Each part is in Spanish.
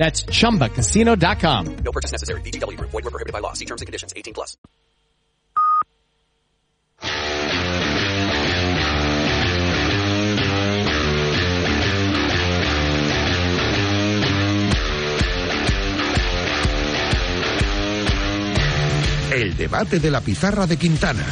That's chumbacasino.com. No purchase necessary. VGW Group. Void were prohibited by law. See terms and conditions. 18 plus. El debate de la pizarra de Quintana.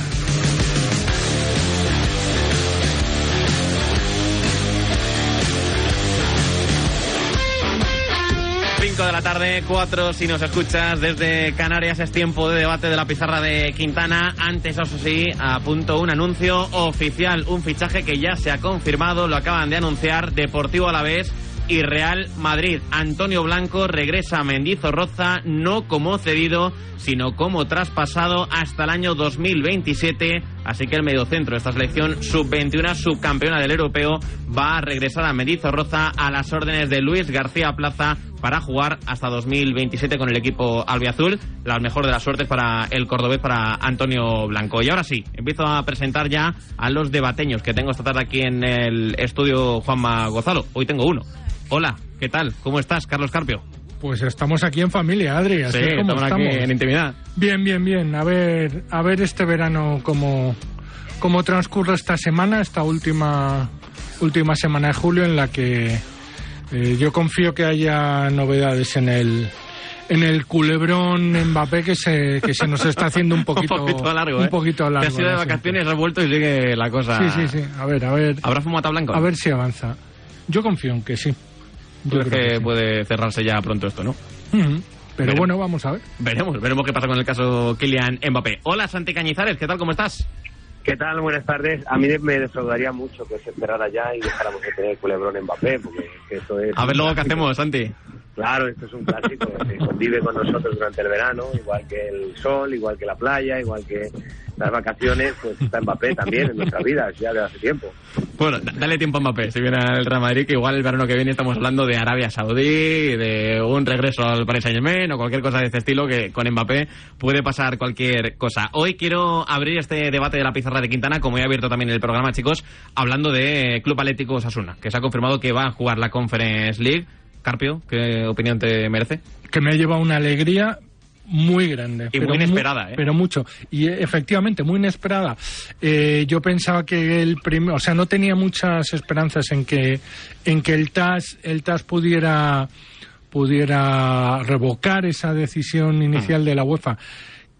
De la tarde, 4 si nos escuchas desde Canarias es tiempo de debate de la pizarra de Quintana. Antes, eso sí, a punto un anuncio oficial, un fichaje que ya se ha confirmado, lo acaban de anunciar Deportivo Alavés y Real Madrid. Antonio Blanco regresa a Mendizorroza no como cedido, sino como traspasado hasta el año 2027. Así que el mediocentro de esta selección sub-21, subcampeona del europeo, va a regresar a Mendizorroza a las órdenes de Luis García Plaza para jugar hasta 2027 con el equipo albiazul. La mejor de las suertes para el cordobés, para Antonio Blanco. Y ahora sí, empiezo a presentar ya a los debateños que tengo esta tarde aquí en el estudio Juanma Gozalo. Hoy tengo uno. Hola, ¿qué tal? ¿Cómo estás, Carlos Carpio? Pues estamos aquí en familia, Adri. Así Sí, es como estamos aquí en intimidad. Bien, bien, bien. A ver, a ver este verano cómo, cómo transcurre esta semana, esta última, última semana de julio en la que eh, yo confío que haya novedades en el en el culebrón Mbappé que se, que se nos está haciendo un poquito, un poquito largo, un ¿eh? poquito largo. Te has ido de vacaciones, has vuelto y sigue la cosa. Sí, sí, sí. A ver, a ver. ¿Habrá fumata blanco? A ver si avanza. Yo confío en que sí. ¿Tú Yo creo que que sí. puede cerrarse ya pronto esto, no? Ujú. Pero Veremos. bueno, vamos a ver. Veremos, veremos qué pasa con el caso Kylian Mbappé. Hola, Santi Cañizares, ¿qué tal? ¿Cómo estás? ¿Qué tal? Buenas tardes. A mí me defraudaría mucho que se esperara ya y dejáramos de tener culebrón Mbappé, porque eso es... A ver luego qué hacemos, Santi. Claro, esto es un clásico, se convive con nosotros durante el verano, igual que el sol, igual que la playa, igual que las vacaciones, pues está Mbappé también en nuestras vidas, ya de hace tiempo. Bueno, da- dale tiempo a Mbappé, si viene al Real Madrid, que igual el verano que viene estamos hablando de Arabia Saudí, de un regreso al Paris Saint Germain o cualquier cosa de este estilo, que con Mbappé puede pasar cualquier cosa. Hoy quiero abrir este debate de la pizarra de Quintana, como he abierto también el programa, chicos, hablando de Club Atlético Osasuna, que se ha confirmado que va a jugar la Conference League. Carpio, ¿qué opinión te merece? que me lleva una alegría muy grande. Y muy pero inesperada, mu- ¿eh? Pero mucho. Y efectivamente, muy inesperada. Eh, yo pensaba que el primer, o sea, no tenía muchas esperanzas en que, en que el TAS, el TAS pudiera, pudiera revocar esa decisión inicial de la UEFA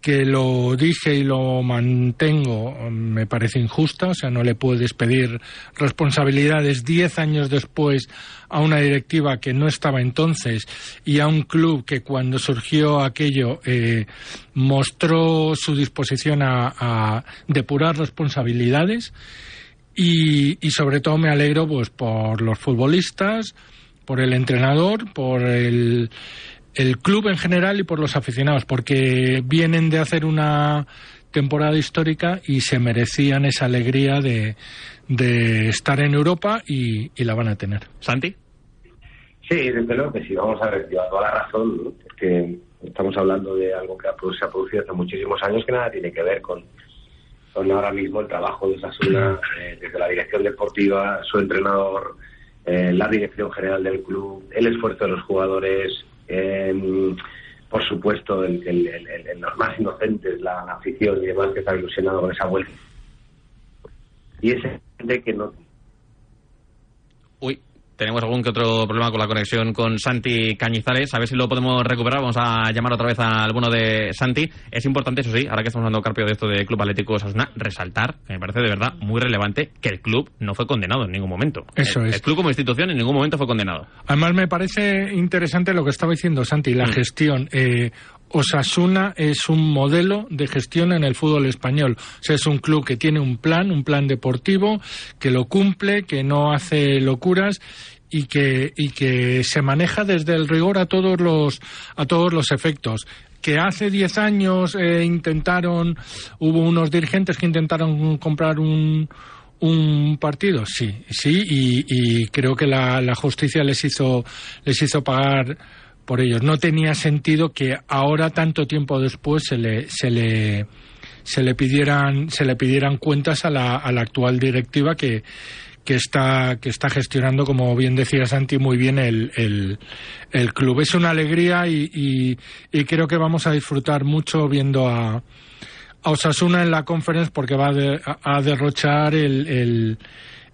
que lo dije y lo mantengo me parece injusta, o sea, no le puedes pedir responsabilidades diez años después a una directiva que no estaba entonces y a un club que cuando surgió aquello eh, mostró su disposición a, depurar responsabilidades. Y, y sobre todo me alegro pues por los futbolistas, por el entrenador, por el, el club en general y por los aficionados, porque vienen de hacer una temporada histórica y se merecían esa alegría de, de estar en Europa y, y la van a tener. Santi. Sí, desde luego que sí, vamos a ver, lleva toda la razón, ¿no? Es que estamos hablando de algo que se ha producido hace muchísimos años que nada tiene que ver con, con ahora mismo el trabajo de Sasuna, eh, desde la dirección deportiva, su entrenador, eh, la dirección general del club, el esfuerzo de los jugadores, eh, por supuesto, el, el- el- los más inocentes, la, la afición y demás que está ilusionado con esa vuelta. Y ese gente que no Uy, tenemos algún que otro problema con la conexión con Santi Cañizares. A ver si lo podemos recuperar. Vamos a llamar otra vez al bueno de Santi. Es importante, eso sí, ahora que estamos hablando, Carpio, de esto de Club Atlético Osasuna, resaltar, que me parece de verdad muy relevante, que el club no fue condenado en ningún momento. Eso el, es. El club como institución en ningún momento fue condenado. Además, me parece interesante lo que estaba diciendo Santi, la Mm. gestión. Eh, Osasuna es un modelo de gestión en el fútbol español. O sea, es un club que tiene un plan, un plan deportivo, que lo cumple, que no hace locuras y que, y que se maneja desde el rigor a todos los, a todos los efectos que hace 10 años eh, intentaron, hubo unos dirigentes que intentaron comprar un, un partido, sí, sí, y, y creo que la, la justicia les hizo, les hizo pagar por ellos. No tenía sentido que ahora, tanto tiempo después, se le, se le, se le pidieran, se le pidieran cuentas a la, a la actual directiva que, que está, que está gestionando, como bien decía Santi, muy bien el, el, el club. Es una alegría y, y, creo que vamos a disfrutar mucho viendo a, a Osasuna en la conference porque va a, de- a- derrochar el, el,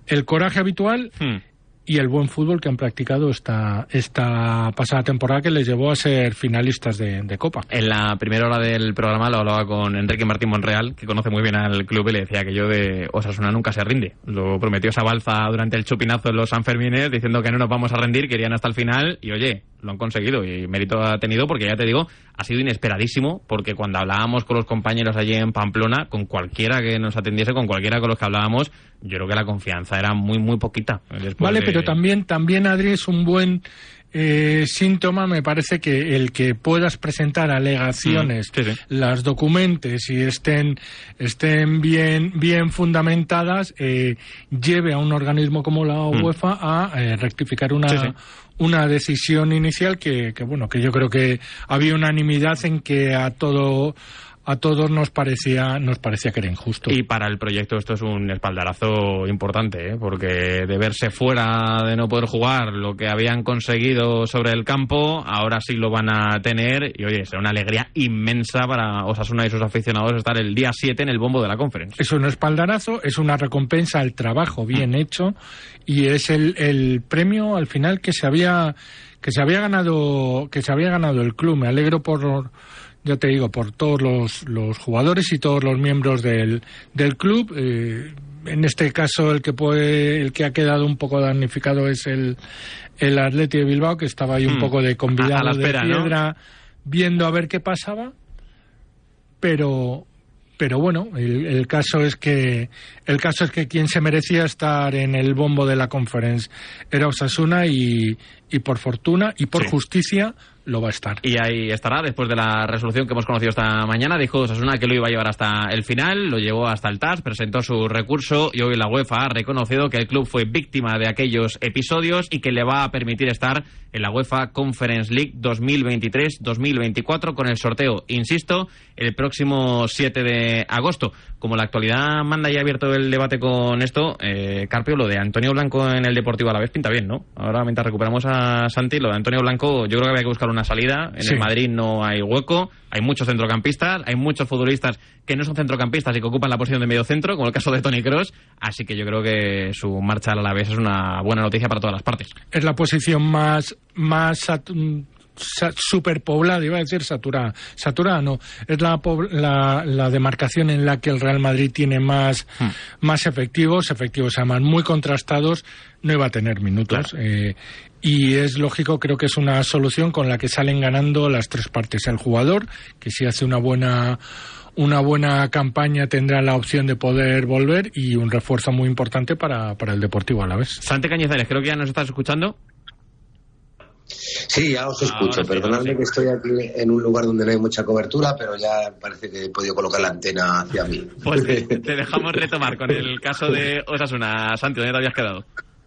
el coraje habitual Hmm. Y el buen fútbol que han practicado esta, esta pasada temporada que les llevó a ser finalistas de, de Copa. En la primera hora del programa lo hablaba con Enrique Martín Monreal, que conoce muy bien al club, y le decía que yo de Osasuna nunca se rinde. Lo prometió esa balza durante el chupinazo en los Sanfermines, diciendo que no nos vamos a rendir, querían hasta el final, y oye, lo han conseguido, y mérito ha tenido, porque ya te digo, ha sido inesperadísimo, porque cuando hablábamos con los compañeros allí en Pamplona, con cualquiera que nos atendiese, con cualquiera con los que hablábamos, yo creo que la confianza era muy, muy poquita. Después Vale, de- pero también, también Adri, es un buen eh, síntoma, me parece que el que puedas presentar alegaciones, Mm, sí, sí. las documentes y estén, estén bien, bien fundamentadas, eh, lleve a un organismo como la Mm. UEFA a eh, rectificar una, sí. Una decisión inicial que, que, bueno, que yo creo que había unanimidad en que a todo a todos nos parecía nos parecía que era injusto. Y para el proyecto esto es un espaldarazo importante, ¿eh? porque de verse fuera, de no poder jugar lo que habían conseguido sobre el campo, ahora sí lo van a tener y oye, será una alegría inmensa para Osasuna y sus aficionados estar el día 7 en el bombo de la conferencia. Es un espaldarazo, es una recompensa al trabajo bien hecho y es el, el premio al final que se había que se había ganado que se había ganado el club. Me alegro por ya te digo por todos los, los jugadores y todos los miembros del, del club. Eh, en este caso el que puede, el que ha quedado un poco damnificado es el el Atleti de Bilbao que estaba ahí un Hmm. poco de convidado A la espera, de ¿no? piedra viendo a ver qué pasaba pero pero bueno el, el caso es que el caso es que quien se merecía estar en el bombo de la conference era Osasuna y, y por fortuna y por Sí. justicia lo va a estar Y ahí estará, después de la resolución que hemos conocido esta mañana, dijo Osasuna que lo iba a llevar hasta el final, lo llevó hasta el TAS, presentó su recurso y hoy la UEFA ha reconocido que el club fue víctima de aquellos episodios y que le va a permitir estar en la UEFA Conference League 2023-2024 con el sorteo, insisto, el próximo 7 de agosto. Como la actualidad manda y ha abierto el debate con esto, eh, Carpio, lo de Antonio Blanco en el Deportivo a la vez pinta bien, ¿no? Ahora mientras recuperamos a Santi, lo de Antonio Blanco, yo creo que había que buscar una salida. En Sí. el Madrid no hay hueco, hay muchos centrocampistas, hay muchos futbolistas que no son centrocampistas y que ocupan la posición de medio centro, como el caso de Tony Cross, así que yo creo que su marcha al Alavés es una buena noticia para todas las partes. es la posición más más sa- superpoblada, iba a decir saturada. Saturada no, es la, la, la demarcación en la que el Real Madrid tiene más, más efectivos, efectivos además muy contrastados, no iba a tener minutos. eh, y es lógico, creo que es una solución con la que salen ganando las tres partes. El jugador, que si hace una buena una buena campaña tendrá la opción de poder volver y un refuerzo muy importante para, para el Deportivo a la vez. Santi Cañizares, creo que ya nos estás escuchando. Sí, ya os escucho. Sí, Perdonadme sí. que estoy aquí en un lugar donde no hay mucha cobertura, pero ya parece que he podido colocar la antena hacia mí. Pues te, te dejamos retomar con el caso de Osasuna. Santi, ¿dónde te habías quedado?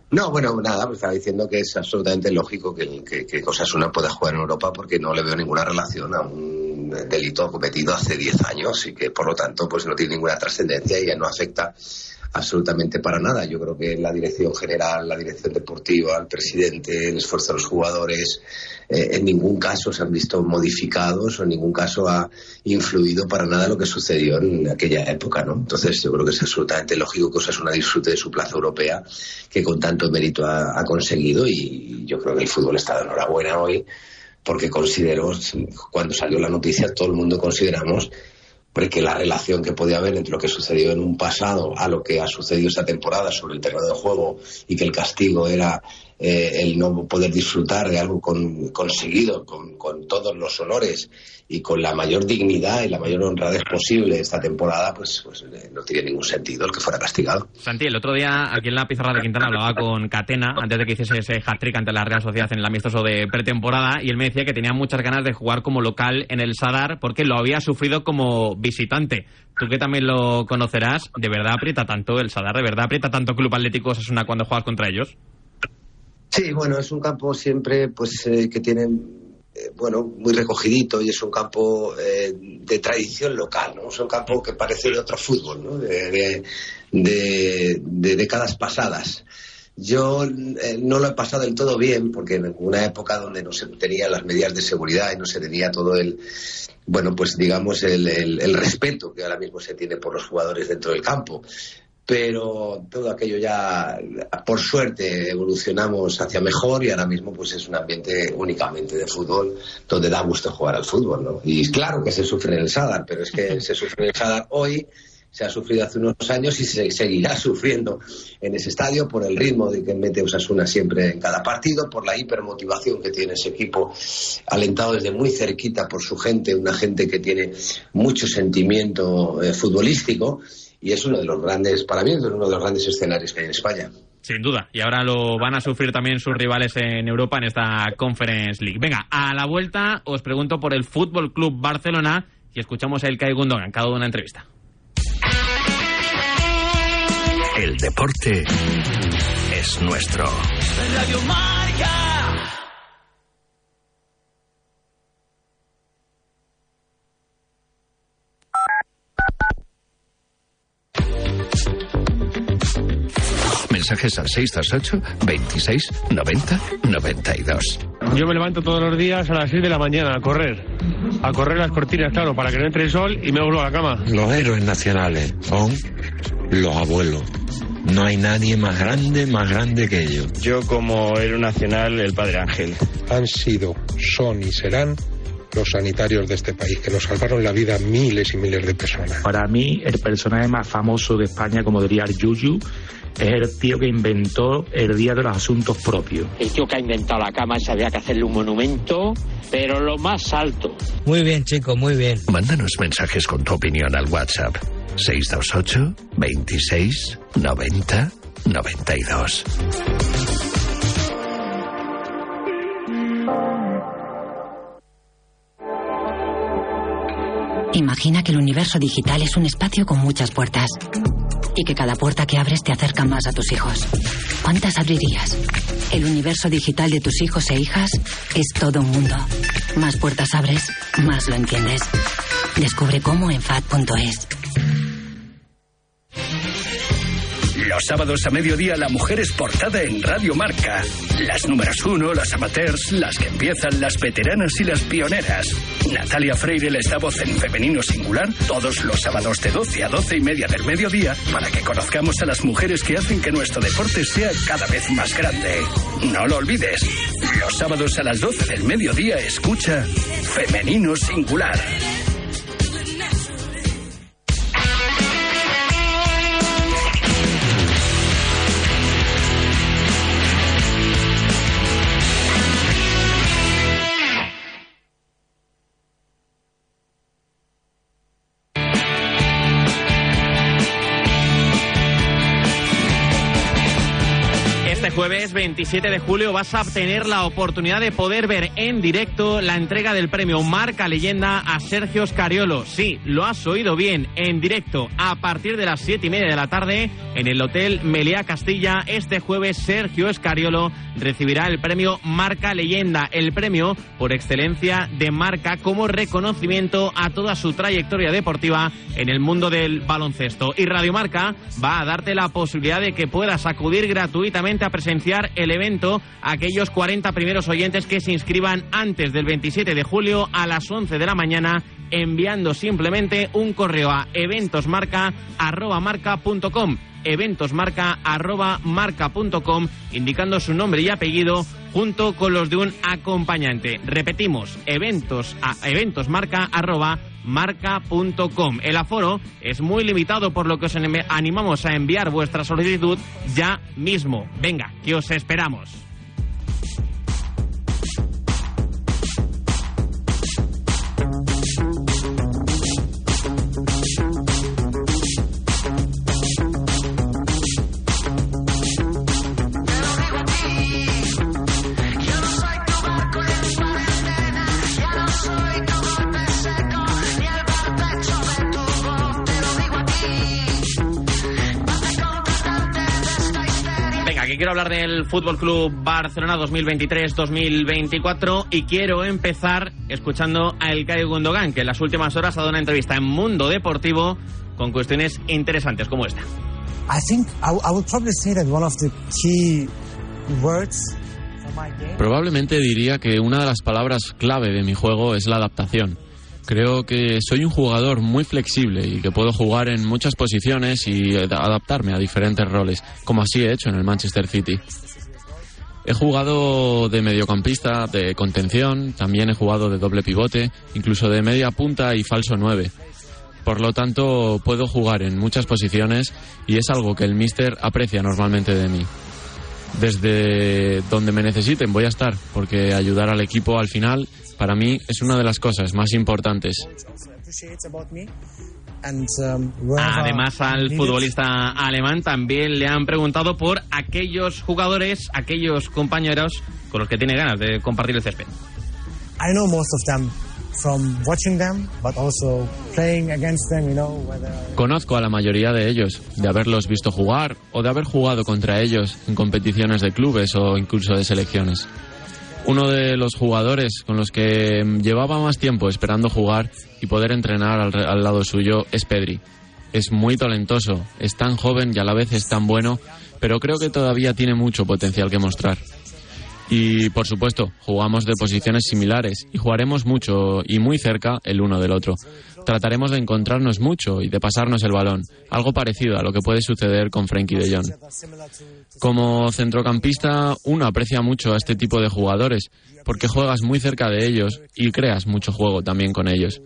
No, bueno, nada, pues estaba diciendo que es absolutamente lógico que, que, que pueda jugar en Europa porque no le veo ninguna relación a un delito cometido hace 10 años y que por lo tanto pues no tiene ninguna trascendencia y ya no afecta absolutamente para nada. Yo creo que la dirección general, la dirección deportiva, el presidente, el esfuerzo de los jugadores, eh, en ningún caso se han visto modificados o en ningún caso ha influido para nada lo que sucedió en aquella época, ¿no? Entonces yo creo que es absolutamente lógico que Osasuna disfrute de su plaza europea que con tanto mérito ha, conseguido y yo creo que el fútbol está de enhorabuena hoy porque considero, cuando salió la noticia, todo el mundo consideramos porque la relación que podía haber entre lo que sucedió en un pasado a lo que ha sucedido esta temporada sobre el terreno de juego y que el castigo era eh, el no poder disfrutar de algo con, conseguido con, todos los honores y con la mayor dignidad y la mayor honradez posible esta temporada, pues, pues eh, no tiene ningún sentido el que fuera castigado. Santi, el otro día aquí en la pizarra de Quintana hablaba con Catena antes de que hiciese ese hat-trick ante la Real Sociedad en el amistoso de pretemporada y él me decía que tenía muchas ganas de jugar como local en el Sadar porque lo había sufrido como visitante. Tú que también lo conocerás, ¿de verdad aprieta tanto el Sadar? ¿De verdad aprieta tanto Club Atlético Osasuna cuando juegas contra ellos? Sí, bueno, es un campo siempre pues eh, que tiene eh, bueno, muy recogidito y es un campo eh, de tradición local, ¿no? Es un campo que parece de otro fútbol, ¿no? De, décadas pasadas. Yo eh, no lo he pasado del todo bien porque en una época donde no se tenía las medidas de seguridad y no se tenía todo el, bueno, pues digamos el respeto que ahora mismo se tiene por los jugadores dentro del campo pero todo aquello ya, por suerte, evolucionamos hacia mejor y ahora mismo pues es un ambiente únicamente de fútbol donde da gusto jugar al fútbol, ¿no? Y claro que se sufre en el Sadar, pero es que se sufre en el Sadar hoy, se ha sufrido hace unos años y se seguirá sufriendo en ese estadio por el ritmo de que mete Osasuna siempre en cada partido, por la hipermotivación que tiene ese equipo, alentado desde muy cerquita por su gente, una gente que tiene mucho sentimiento eh, futbolístico y es uno de los grandes, para mí es uno de los grandes escenarios que hay en España. Sin duda, y ahora lo van a sufrir también sus rivales en Europa en esta Conference League. Venga, a la vuelta os pregunto por el Fútbol Club Barcelona y escuchamos a Ilkay Gundogan, cada una entrevista. El deporte es nuestro. Radio Marca. Mensajes al 628 26 90 92. Yo me levanto todos los días a las 6 de la mañana a correr. A correr las cortinas, claro, para que no entre el sol y me vuelvo a la cama. Los héroes nacionales son los abuelos. No hay nadie más grande, más grande que ellos. Yo como héroe nacional, el Padre Ángel. Han sido, son y serán los sanitarios de este país, que nos salvaron la vida a miles y miles de personas. Para mí, el personaje más famoso de España, como diría el Yuyu, es el tío que inventó el Día de los Asuntos Propios. El tío que ha inventado la cama esa había que hacerle un monumento, pero lo más alto. Muy bien, chico, muy bien. Mándanos mensajes con tu opinión al WhatsApp 628 26 90 92. Imagina que el universo digital es un espacio con muchas puertas y que cada puerta que abres te acerca más a tus hijos. ¿Cuántas abrirías? El universo digital de tus hijos e hijas es todo un mundo. Más puertas abres, más lo entiendes. Descubre cómo en FAD.es. Los sábados a mediodía la mujer es portada en Radio Marca. Las números uno, las amateurs, las que empiezan, las veteranas y las pioneras. Natalia Freire les da voz en femenino singular todos los sábados de 12 a 12 y media del mediodía para que conozcamos a las mujeres que hacen que nuestro deporte sea cada vez más grande. No lo olvides. Los sábados a las 12 del mediodía escucha Femenino Singular. 27 de julio vas a obtener la oportunidad de poder ver en directo la entrega del premio Marca Leyenda a Sergio Scariolo. Sí, lo has oído bien, en directo a partir de las 7 y media de la tarde en el Hotel Meliá Castilla. Este jueves Sergio Scariolo recibirá el premio Marca Leyenda, el premio por excelencia de marca como reconocimiento a toda su trayectoria deportiva en el mundo del baloncesto. Y Radio Marca va a darte la posibilidad de que puedas acudir gratuitamente a presenciar el evento a aquellos 40 primeros oyentes que se inscriban antes del 27 de julio a las 11 de la mañana enviando simplemente un correo a eventosmarca.marca.com eventosmarca.marca.com indicando su nombre y apellido junto con los de un acompañante. Repetimos, eventos a eventosmarca.marca.com. El aforo es muy limitado por lo que os animamos a enviar vuestra solicitud ya mismo. Venga, que os esperamos. Quiero hablar del Fútbol Club Barcelona 2023-2024 y quiero empezar escuchando a Elkay Gundogan, que en las últimas horas ha dado una entrevista en Mundo Deportivo con cuestiones interesantes como esta. I think I, I would probably say that one of the key words for my game Probablemente diría que una de las palabras clave de mi juego es la adaptación. Creo que soy un jugador muy flexible y que puedo jugar en muchas posiciones y adaptarme a diferentes roles, como así he hecho en el Manchester City. He jugado de mediocampista, de contención, también he jugado de doble pivote, incluso de media punta y falso 9. Por lo tanto, puedo jugar en muchas posiciones y es algo que el míster aprecia normalmente de mí. Desde donde me necesiten voy a estar, porque ayudar al equipo al final, para mí, es una de las cosas más importantes. um, Además, al futbolista alemán también le han preguntado por aquellos jugadores, aquellos compañeros con los que tiene ganas de compartir el césped. I know most of them from watching them, but also playing against them. You know whether Conozco a la mayoría de ellos, de haberlos visto jugar o de haber jugado contra ellos en competiciones de clubes o incluso de selecciones. Uno de los jugadores con los que mm, llevaba más tiempo esperando jugar y poder entrenar al, al lado suyo es Pedri. Es muy talentoso, es tan joven y a la vez es tan bueno, pero creo que todavía tiene mucho potencial que mostrar. Y por supuesto, jugamos de posiciones similares y jugaremos mucho y muy cerca el uno del otro. Trataremos de encontrarnos mucho y de pasarnos el balón, algo parecido a lo que puede suceder con Frankie de Jong. Como centrocampista, uno aprecia mucho a este tipo de jugadores porque juegas muy cerca de ellos y creas mucho juego también con ellos.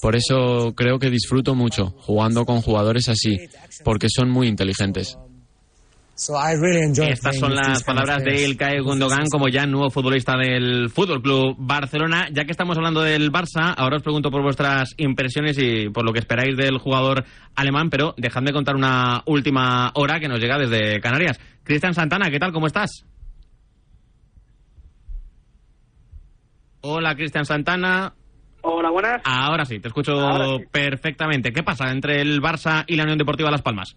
Por eso creo que disfruto mucho jugando con jugadores así, porque son muy inteligentes. So I really enjoy. Estas son las these kind of palabras de. Ilkay Gundogan como ya nuevo futbolista del Fútbol Club Barcelona. Ya que estamos hablando del Barça, ahora os pregunto por vuestras impresiones y por lo que esperáis del jugador alemán, pero dejadme contar una última hora que nos llega desde Canarias. Cristian Santana, ¿qué tal? ¿Cómo estás? Hola, Cristian Santana. Hola, buenas. Ahora sí, te escucho sí. perfectamente. ¿Qué pasa entre el Barça y la Unión Deportiva Las Palmas?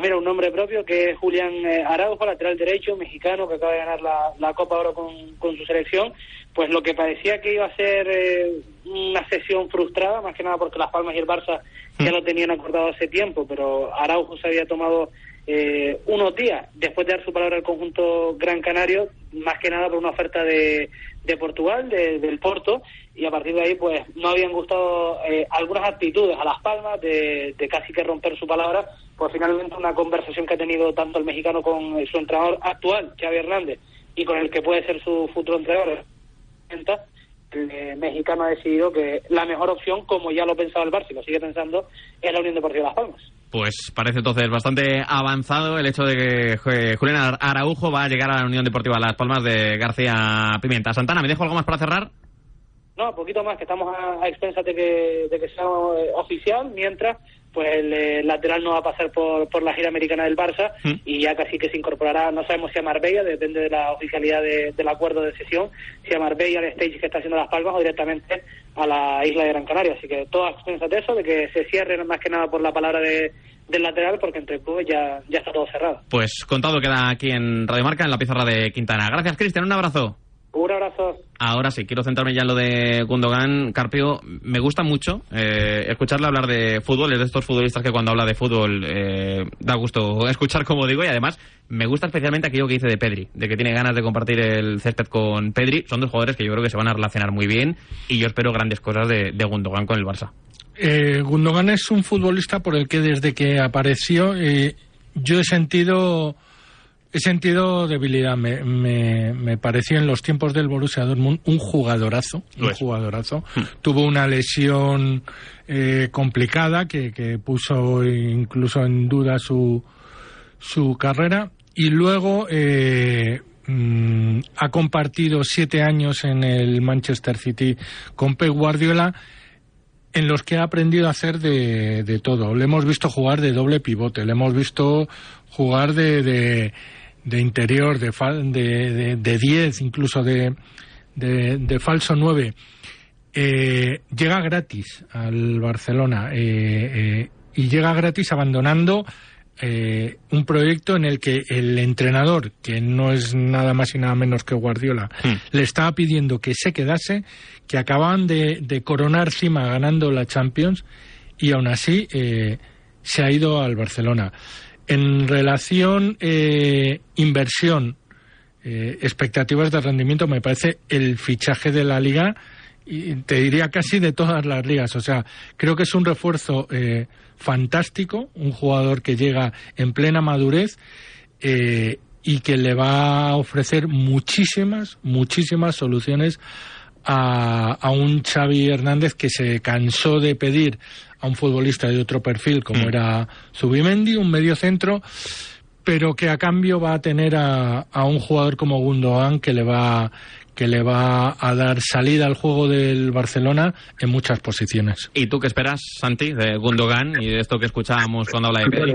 Mira, un nombre propio que es Julián eh, Araujo, lateral derecho, mexicano, que acaba de ganar la, la Copa Oro con, con su selección. Pues lo que parecía que iba a ser eh, una sesión frustrada, más que nada porque Las Palmas y el Barça ya lo tenían acordado hace tiempo, pero Araujo se había tomado eh, unos días después de dar su palabra al conjunto Gran Canario, más que nada por una oferta de, de Portugal, de- del Porto, y a partir de ahí pues no habían gustado eh, algunas actitudes a Las Palmas de casi que romper su palabra, pues finalmente una conversación que ha tenido tanto el mexicano con su entrenador actual, Xavi Hernández, y con el que puede ser su futuro entrenador, el eh, mexicano ha decidido que la mejor opción, como ya lo pensaba el Barça lo sigue pensando, es la Unión Deportiva Las Palmas. Pues parece entonces bastante avanzado el hecho de que eh, Julián Ar- Araujo va a llegar a la Unión Deportiva Las Palmas de García Pimienta. Santana, ¿me dejo algo más para cerrar? No, poquito más, que estamos a, a expensas de que, de que sea eh, oficial, mientras pues el eh, lateral no va a pasar por, por la gira americana del Barça Mm. y ya casi que se incorporará, no sabemos si a Marbella, depende de la oficialidad de- del acuerdo de sesión, si a Marbella, al stage que está haciendo Las Palmas o directamente a la isla de Gran Canaria. Así que todas expensas de eso, de que se cierre más que nada por la palabra de, del lateral, porque entre clubes ya, ya está todo cerrado. Pues contado queda aquí en Radio Marca, en la pizarra de Quintana. Gracias, Cristian. Un abrazo. Un abrazo. Ahora sí, quiero centrarme ya en lo de Gundogan. Carpio, me gusta mucho eh, escucharle hablar de fútbol. Es de estos futbolistas que cuando habla de fútbol eh, da gusto escuchar, como digo, y además me gusta especialmente aquello que dice de Pedri, de que tiene ganas de compartir el césped con Pedri. Son dos jugadores que yo creo que se van a relacionar muy bien y yo espero grandes cosas de, de Gundogan con el Barça. Eh, Gundogan es un futbolista por el que desde que apareció eh, yo he sentido he sentido debilidad. Me, me, me pareció en los tiempos del Borussia Dortmund un jugadorazo, Lo un es. jugadorazo. Tuvo una lesión eh, complicada que, que puso incluso en duda su su carrera y luego eh, mm, ha compartido siete años en el Manchester City con Pep Guardiola en los que ha aprendido a hacer de, de todo. Le hemos visto jugar de doble pivote, le hemos visto jugar de, de, de interior, de, fal- de, de, de 10, incluso de, de, de falso 9. Eh, llega gratis al Barcelona eh, eh, y llega gratis abandonando eh, un proyecto en el que el entrenador, que no es nada más y nada menos que Guardiola, le estaba pidiendo que se quedase, que acababan de, de coronar cima ganando la Champions y aún así eh, se ha ido al Barcelona. En relación eh, inversión, eh, expectativas de rendimiento, me parece el fichaje de la liga y te diría casi de todas las ligas. O sea, creo que es un refuerzo eh, fantástico, un jugador que llega en plena madurez eh, y que le va a ofrecer muchísimas, muchísimas soluciones a, a un Xavi Hernández que se cansó de pedir a un futbolista de otro perfil como era Zubimendi, un medio centro, pero que a cambio va a tener a, a un jugador como Gundogan que le va que le va a dar salida al juego del Barcelona en muchas posiciones. ¿Y tú qué esperas, Santi, de Gundogan y de esto que escuchábamos cuando habla de Pedri?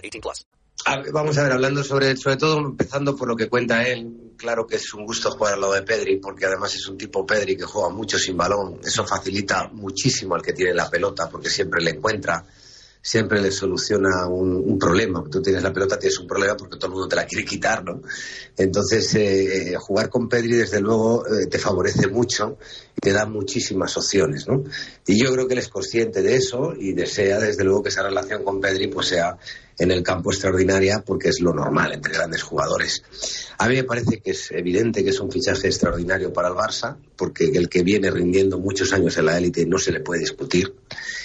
18 plus. A- Vamos a ver, hablando sobre, sobre todo, empezando por lo que cuenta él, claro que es un gusto jugar al lado de Pedri, porque además es un tipo Pedri que juega mucho sin balón. Eso facilita muchísimo al que tiene la pelota, porque siempre le encuentra, siempre le soluciona un, problema. Tú tienes la pelota, tienes un problema porque todo el mundo te la quiere quitar, ¿no? Entonces, eh, jugar con Pedri, desde luego, eh, te favorece mucho y te da muchísimas opciones, ¿no? Y yo creo que él es consciente de eso y desea, desde luego, que esa relación con Pedri pues sea en el campo extraordinaria porque es lo normal entre grandes jugadores. A mí me parece que es evidente que es un fichaje extraordinario para el Barça porque el que viene rindiendo muchos años en la élite no se le puede discutir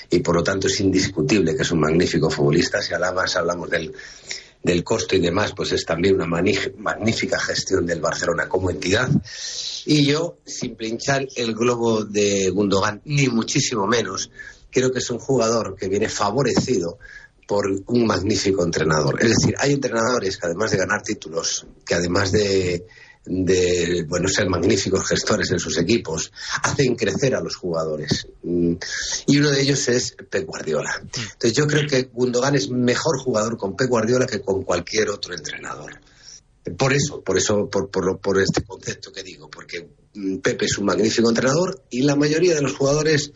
y por lo tanto es indiscutible que es un magnífico futbolista. Si además hablamos del, del costo y demás, pues es también una magnífica gestión del Barcelona como entidad. Y yo, sin pinchar el globo de Gundogan, ni muchísimo menos, creo que es un jugador que viene favorecido por un magnífico entrenador. Es decir, hay entrenadores que además de ganar títulos, que además de, de bueno, ser magníficos gestores en sus equipos, hacen crecer a los jugadores. Mm, Y uno de ellos es Pep Guardiola. Entonces yo creo que Gundogan es mejor jugador con Pep Guardiola que con cualquier otro entrenador. Por eso, por eso, por, por, por este concepto que digo, porque mm, Pepe es un magnífico entrenador y la mayoría de los jugadores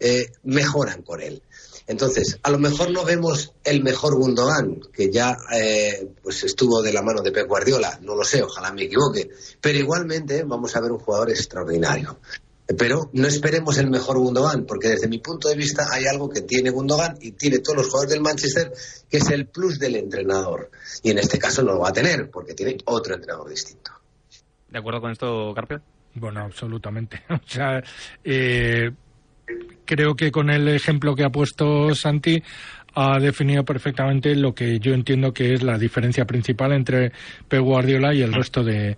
eh, mejoran con él. Entonces, a lo mejor no vemos el mejor Gundogan, que ya eh, pues estuvo de la mano de Pep Guardiola, no lo sé, ojalá me equivoque, pero igualmente vamos a ver un jugador extraordinario. Pero no esperemos el mejor Gundogan, porque desde mi punto de vista hay algo que tiene Gundogan y tiene todos los jugadores del Manchester, que es el plus del entrenador. Y en este caso no lo va a tener, porque tiene otro entrenador distinto. ¿De acuerdo con esto, Carpio? Bueno, absolutamente. O sea, eh, creo que con el ejemplo que ha puesto Santi ha definido perfectamente lo que yo entiendo que es la diferencia principal entre Pep Guardiola y el resto de,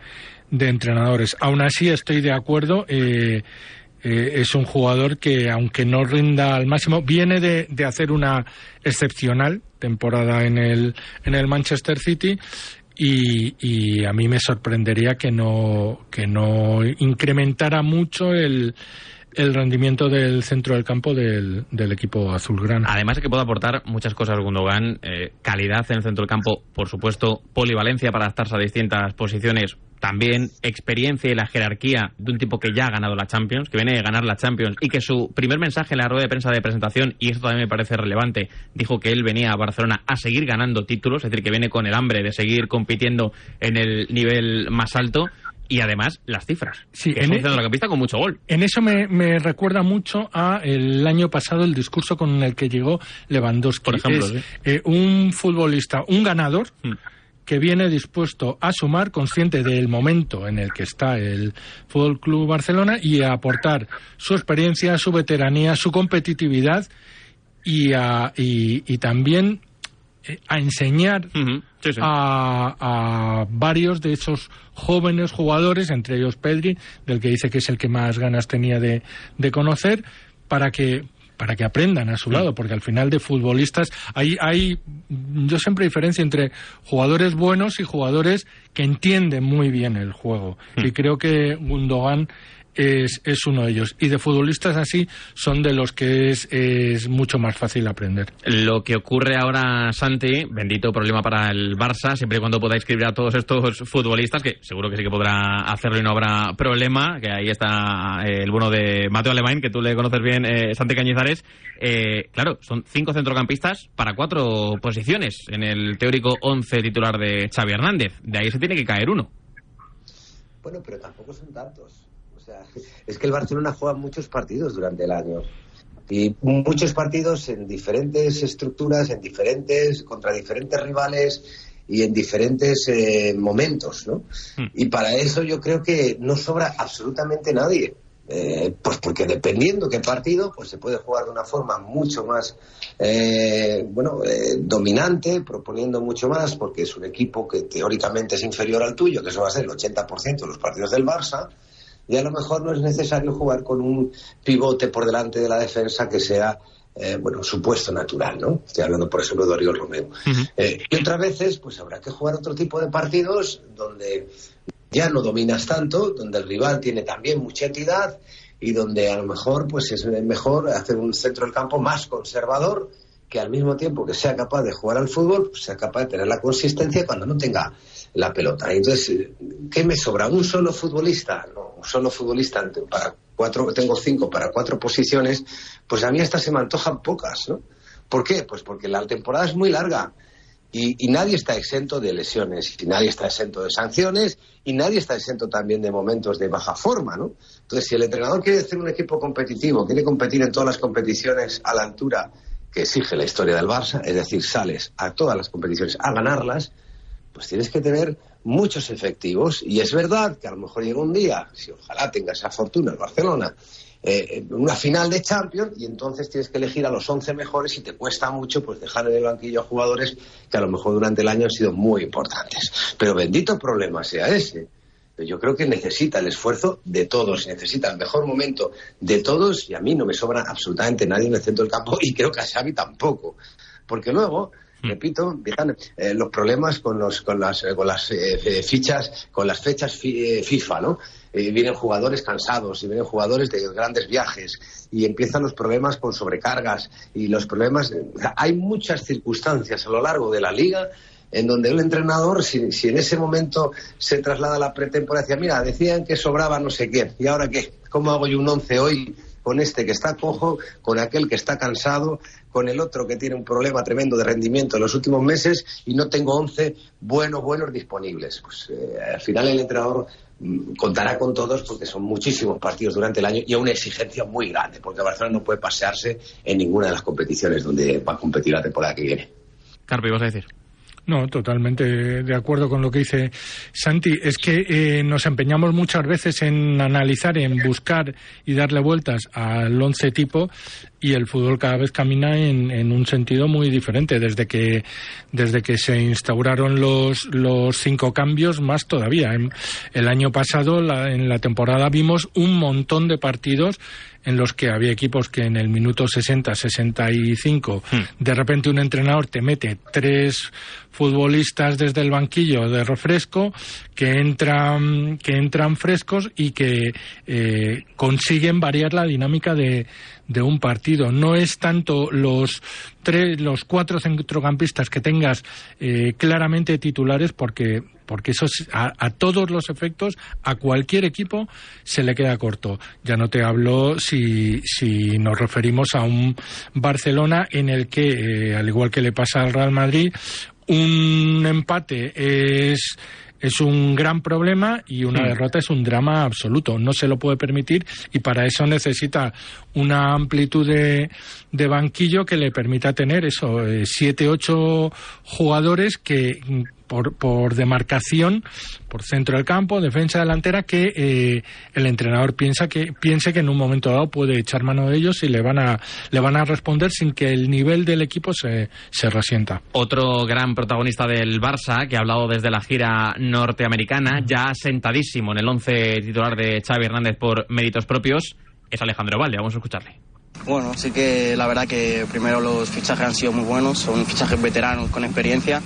de entrenadores. Aún así estoy de acuerdo. Eh, eh, es un jugador que, aunque no rinda al máximo, viene de, de, hacer una excepcional temporada en el, en el Manchester City y, y, a mí me sorprendería que no, que no incrementara mucho el, el rendimiento del centro del campo del, del equipo azulgrana. Además de que puede aportar muchas cosas Gundogan, eh, calidad en el centro del campo, por supuesto, polivalencia para adaptarse a distintas posiciones, también experiencia y la jerarquía de un tipo que ya ha ganado la Champions, que viene a ganar la Champions y que su primer mensaje en la rueda de prensa de presentación, y esto también me parece relevante, dijo que él venía a Barcelona a seguir ganando títulos, es decir, que viene con el hambre de seguir compitiendo en el nivel más alto y además las cifras. Sí, que es en un e- centrocampista con mucho gol. En eso me, me recuerda mucho a el año pasado el discurso con el que llegó Lewandowski. Por ejemplo, Es, sí. eh, un futbolista, un ganador que viene dispuesto a sumar, consciente del momento en el que está el Fútbol Club Barcelona y a aportar su experiencia, su veteranía, su competitividad y, a, y, y también a enseñar Sí, sí. a, a varios de esos jóvenes jugadores, entre ellos Pedri, del que dice que es el que más ganas tenía de, de conocer, para que para que aprendan a su lado, porque al final de futbolistas hay, hay, yo siempre diferencio entre jugadores buenos y jugadores que entienden muy bien el juego. Y creo que Gundogan es, es uno de ellos. Y de futbolistas así son de los que es, es mucho más fácil aprender. Lo que ocurre ahora, Santi, bendito problema para el Barça, siempre y cuando podáis escribir a todos estos futbolistas, que seguro que sí que podrá hacerlo y no habrá problema, que ahí está eh, el bueno de Mateo Alemán, que tú le conoces bien, eh, Santi Cañizares. Eh, claro, son cinco centrocampistas para cuatro posiciones en el teórico once titular de Xavi Hernández. De ahí se tiene que caer uno. Bueno, pero tampoco son tantos. Sea, es que el Barcelona juega muchos partidos durante el año. Y muchos partidos en diferentes estructuras, en diferentes, contra diferentes rivales y en diferentes eh, momentos, ¿no? Y para eso yo creo que no sobra absolutamente nadie. Eh, pues porque dependiendo qué partido, pues se puede jugar de una forma mucho más, eh, bueno, eh, dominante, proponiendo mucho más, porque es un equipo que teóricamente es inferior al tuyo, que eso va a ser el 80% de los partidos del Barça, y a lo mejor no es necesario jugar con un pivote por delante de la defensa que sea, eh, bueno, su puesto natural, ¿no? Estoy hablando, por ejemplo, de Oriol Romeo. Eh, y otras veces, pues habrá que jugar otro tipo de partidos donde ya no dominas tanto, donde el rival tiene también mucha entidad y donde a lo mejor pues es mejor hacer un centro del campo más conservador que al mismo tiempo que sea capaz de jugar al fútbol, pues sea capaz de tener la consistencia cuando no tenga la pelota. Entonces, ¿qué me sobra? ¿Un solo futbolista? No, un solo futbolista para cuatro, tengo cinco para cuatro posiciones, pues a mí hasta se me antojan pocas, ¿no? ¿Por qué? Pues porque la temporada es muy larga. Y, y nadie está exento de lesiones, y nadie está exento de sanciones, y nadie está exento también de momentos de baja forma, ¿no? Entonces, si el entrenador quiere hacer un equipo competitivo, quiere competir en todas las competiciones a la altura que exige la historia del Barça, es decir, sales a todas las competiciones a ganarlas, pues tienes que tener muchos efectivos. Y es verdad que a lo mejor llega un día, si ojalá tenga esa fortuna el Barcelona, eh, una final de Champions y entonces tienes que elegir a los 11 mejores y te cuesta mucho pues dejar en el banquillo a jugadores que a lo mejor durante el año han sido muy importantes. Pero bendito problema sea ese. Yo creo que necesita el esfuerzo de todos, necesita el mejor momento de todos y a mí no me sobra absolutamente nadie en el centro del campo y creo que a Xavi tampoco. Porque luego, repito, empiezan eh, los problemas con, los, con las, eh, con las eh, eh, fichas, con las fechas fi- FIFA, ¿no? Vienen jugadores cansados y vienen jugadores de grandes viajes y empiezan los problemas con sobrecargas y los problemas... hay muchas circunstancias a lo largo de la liga en donde un entrenador, si, si en ese momento se traslada la pretemporada, decía, mira, decían que sobraba no sé quién, ¿y ahora qué? ¿Cómo hago yo un once hoy con este que está cojo, con aquel que está cansado, con el otro que tiene un problema tremendo de rendimiento en los últimos meses y no tengo once buenos, buenos disponibles? Pues eh, al final el entrenador mm, contará con todos porque son muchísimos partidos durante el año y a una exigencia muy grande, porque Barcelona no puede pasearse en ninguna de las competiciones donde va a competir la temporada que viene. Carpe, ibas a decir. No, totalmente de acuerdo con lo que dice Santi. Es que eh, nos empeñamos muchas veces en analizar, en buscar y darle vueltas al once tipo y el fútbol cada vez camina en, en, un sentido muy diferente desde que desde que se instauraron los los cinco cambios más todavía el año pasado la, en la temporada vimos un montón de partidos en los que había equipos que en el minuto 60, 65, hmm. de repente un entrenador te mete tres futbolistas desde el banquillo de refresco que entran, que entran frescos y que eh, consiguen variar la dinámica de, de un partido. No es tanto los los cuatro centrocampistas que tengas eh, claramente titulares, porque porque eso a, a, todos los efectos, a cualquier equipo se le queda corto. Ya no te hablo si, si nos referimos a un Barcelona en el que, eh, al igual que le pasa al Real Madrid, un empate es es un gran problema y una hmm. derrota es un drama absoluto. No se lo puede permitir y para eso necesita una amplitud de, de banquillo que le permita tener eso, eh, siete, ocho jugadores que por, por demarcación, por centro del campo, defensa delantera, que eh, el entrenador piensa que, piense que en un momento dado puede echar mano de ellos y le van a, le van a responder sin que el nivel del equipo se, se resienta. Otro gran protagonista del Barça, que ha hablado desde la gira norteamericana, ya sentadísimo en el once titular de Xavi Hernández por méritos propios, es Alejandro Valde. Vamos a escucharle. Bueno, sí que la verdad que primero los fichajes han sido muy buenos, son fichajes veteranos con experiencia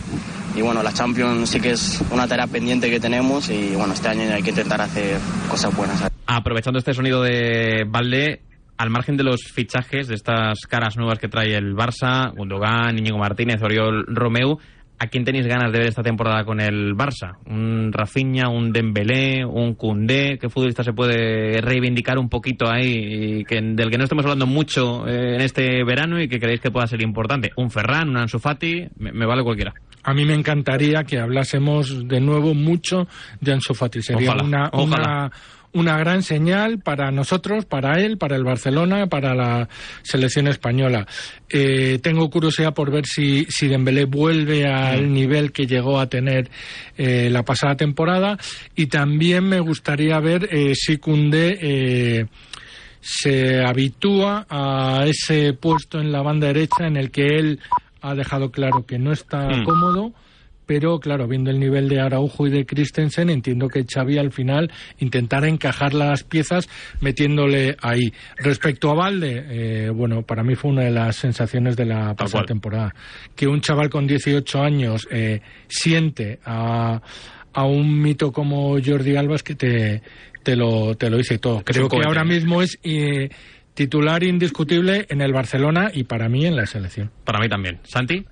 y bueno, la Champions sí que es una tarea pendiente que tenemos y bueno, este año hay que intentar hacer cosas buenas. Aprovechando este sonido de Valde, al margen de los fichajes, de estas caras nuevas que trae el Barça, Gundogan, Íñigo Martínez, Oriol Romeu, ¿a quién tenéis ganas de ver esta temporada con el Barça? ¿Un Rafinha, un Dembélé, un Koundé? ¿Qué futbolista se puede reivindicar un poquito ahí y que, del que no estamos hablando mucho eh, en este verano y que creéis que pueda ser importante? ¿Un Ferran, un Ansu Fati? me vale cualquiera a mí me encantaría que hablásemos de nuevo mucho de Ansu Fati. Sería una, una, una gran señal para nosotros, para él, para el Barcelona, para la selección española. Eh, tengo curiosidad por ver si, si Dembélé vuelve al mm. nivel que llegó a tener eh, la pasada temporada y también me gustaría ver eh, si Cundé eh, se habitúa a ese puesto en la banda derecha en el que él ha dejado claro que no está hmm. cómodo, pero claro, viendo el nivel de Araujo y de Christensen, entiendo que Xavi al final intentará encajar las piezas metiéndole ahí. Respecto a Valde, eh, bueno, para mí fue una de las sensaciones de la pasada temporada. Que un chaval con 18 años eh, siente a, a un mito como Jordi Alba es que te, te, lo, te lo dice todo. Creo que ahora mismo es... Eh, titular indiscutible en el Barcelona y para mí en la selección. Para mí también. Santi.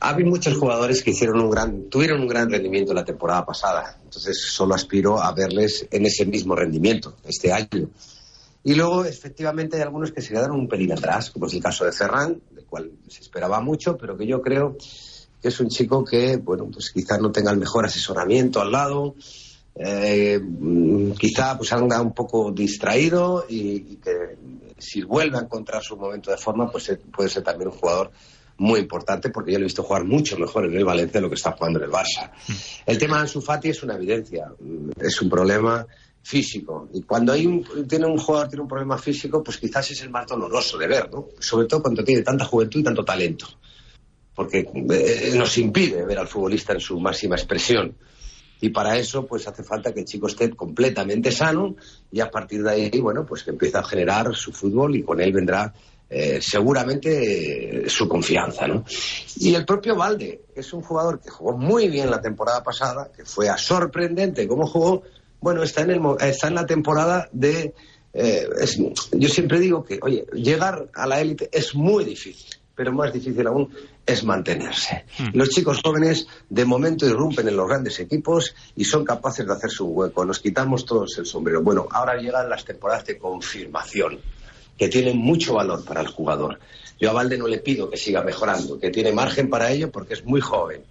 Ha habido muchos jugadores que hicieron un gran, tuvieron un gran rendimiento la temporada pasada. Entonces solo aspiro a verles en ese mismo rendimiento este año. Y luego, efectivamente, hay algunos que se quedaron un pelín atrás, como es el caso de Ferran, del cual se esperaba mucho, pero que yo creo que es un chico que, bueno, pues quizás no tenga el mejor asesoramiento al lado, eh, quizá pues anda un poco distraído y, que si vuelve a encontrar su momento de forma, pues eh, puede ser también un jugador muy importante porque yo lo he visto jugar mucho mejor en el Valencia de lo que está jugando en el Barça. Mm. El tema de Ansu Fati es una evidencia, es un problema físico. Y cuando hay un, tiene un jugador tiene un problema físico, pues quizás es el más doloroso de ver, ¿no? Sobre todo cuando tiene tanta juventud y tanto talento. Porque eh, nos impide ver al futbolista en su máxima expresión y para eso pues hace falta que el chico esté completamente sano y a partir de ahí bueno pues que empiece a generar su fútbol y con él vendrá eh, seguramente eh, su confianza ¿no? y el propio Valde es un jugador que jugó muy bien la temporada pasada que fue a sorprendente cómo jugó bueno está en el está en la temporada de eh, yo siempre digo que oye llegar a la élite es muy difícil pero más difícil aún es mantenerse. Hmm. Los chicos jóvenes de momento irrumpen en los grandes equipos y son capaces de hacer su hueco. Nos quitamos todos el sombrero. Bueno, ahora llegan las temporadas de confirmación, que tienen mucho valor para el jugador. Yo a Valde no le pido que siga mejorando, que tiene margen para ello porque es muy joven.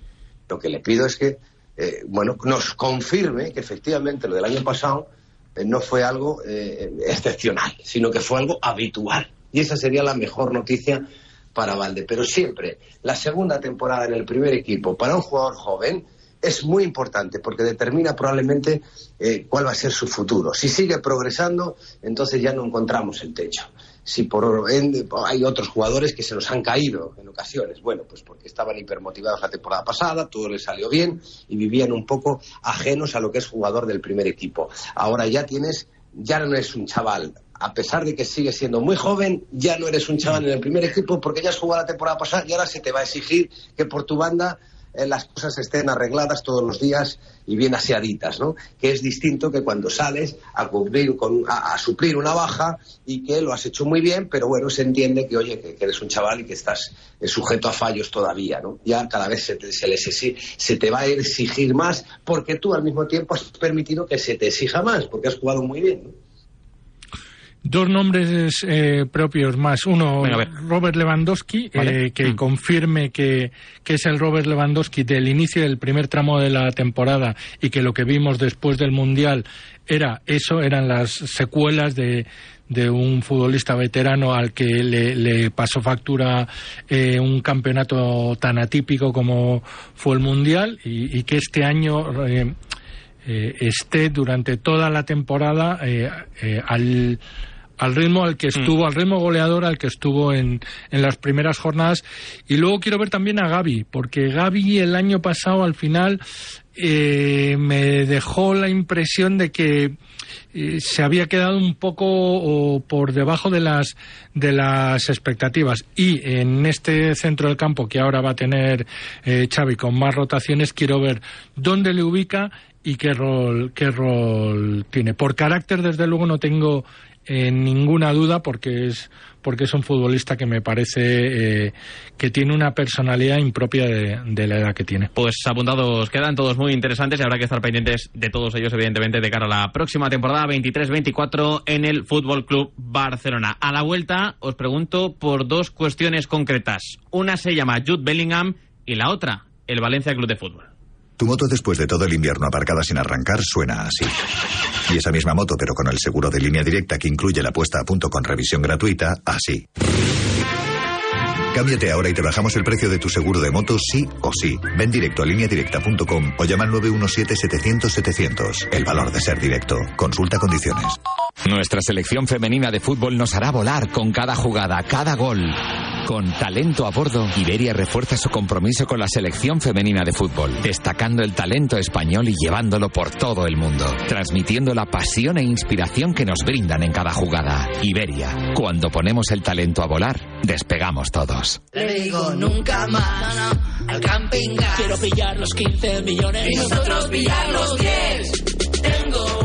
Lo que le pido es que eh, bueno, nos confirme que efectivamente lo del año pasado eh, no fue algo eh, excepcional, sino que fue algo habitual. Y esa sería la mejor noticia para Valde, pero siempre la segunda temporada en el primer equipo para un jugador joven es muy importante porque determina probablemente eh, cuál va a ser su futuro. Si sigue progresando, entonces ya no encontramos el techo. Si por en- hay otros jugadores que se nos han caído en ocasiones, bueno, pues porque estaban hipermotivados la temporada pasada, todo les salió bien y vivían un poco ajenos a lo que es jugador del primer equipo. Ahora ya tienes, ya no eres un chaval. A pesar de que sigues siendo muy joven, ya no eres un chaval en el primer equipo porque ya has jugado la temporada pasada y ahora se te va a exigir que por tu banda eh, las cosas estén arregladas todos los días y bien aseaditas, ¿no? Que es distinto que cuando sales a cubrir con, a, suplir una baja y que lo has hecho muy bien, pero bueno, se entiende que, oye, que, eres un chaval y que estás eh, sujeto a fallos todavía, ¿no? Ya cada vez se te, se les se te va a exigir más porque tú al mismo tiempo has permitido que se te exija más porque has jugado muy bien, ¿no? Dos nombres eh, propios más. Uno, Venga. Robert Lewandowski, Vale. eh, que confirme que, que es el Robert Lewandowski del inicio del primer tramo de la temporada y que lo que vimos después del Mundial era eso, eran las secuelas de, de un futbolista veterano al que le, le pasó factura eh, un campeonato tan atípico como fue el Mundial y, y que este año eh, eh, esté durante toda la temporada al, al ritmo al que estuvo, al ritmo goleador al que estuvo en, en las primeras jornadas. Y luego quiero ver también a Gaby, porque Gaby el año pasado al final eh, me dejó la impresión de que eh, se había quedado un poco o, por debajo de las de las expectativas. Y en este centro del campo que ahora va a tener eh, Xavi con más rotaciones quiero ver dónde le ubica y qué rol qué rol tiene. Por carácter desde luego no tengo eh, ninguna duda porque es porque es un futbolista que me parece eh, que tiene una personalidad impropia de, de la edad que tiene. Pues apuntados quedan todos muy interesantes y habrá que estar pendientes de todos ellos, evidentemente, de cara a la próxima temporada 23-24 en el Fútbol Club Barcelona. A la vuelta os pregunto por dos cuestiones concretas. Una se llama Jude Bellingham y la otra, el Valencia Club de Fútbol. Tu moto después de todo el invierno aparcada sin arrancar suena así. Y esa misma moto, pero con el seguro de línea directa que incluye la puesta a punto con revisión gratuita, así. Cámbiate ahora y te bajamos el precio de tu seguro de moto sí o sí. Ven directo a lineadirecta.com o llama al 917-700-700. El valor de ser directo. Consulta condiciones. Nuestra selección femenina de fútbol nos hará volar con cada jugada, cada gol. Con talento a bordo, Iberia refuerza su compromiso con la selección femenina de fútbol, destacando el talento español y llevándolo por todo el mundo, transmitiendo la pasión e inspiración que nos brindan en cada jugada. Iberia, cuando ponemos el talento a volar, despegamos todos. Le digo nunca más al camping gas. Quiero pillar los 15 millones y nosotros pillar los 10. Tengo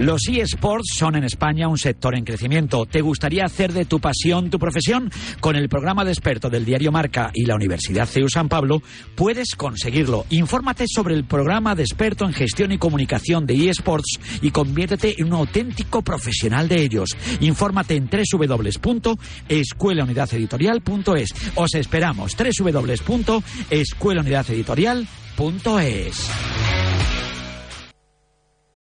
Los eSports son en España un sector en crecimiento. ¿Te gustaría hacer de tu pasión tu profesión? Con el programa de experto del diario Marca y la Universidad CEU San Pablo puedes conseguirlo. Infórmate sobre el programa de experto en gestión y comunicación de eSports y conviértete en un auténtico profesional de ellos. Infórmate en www.escuelaunidadeditorial.es. Os esperamos www.escuelaunidadeditorial.es.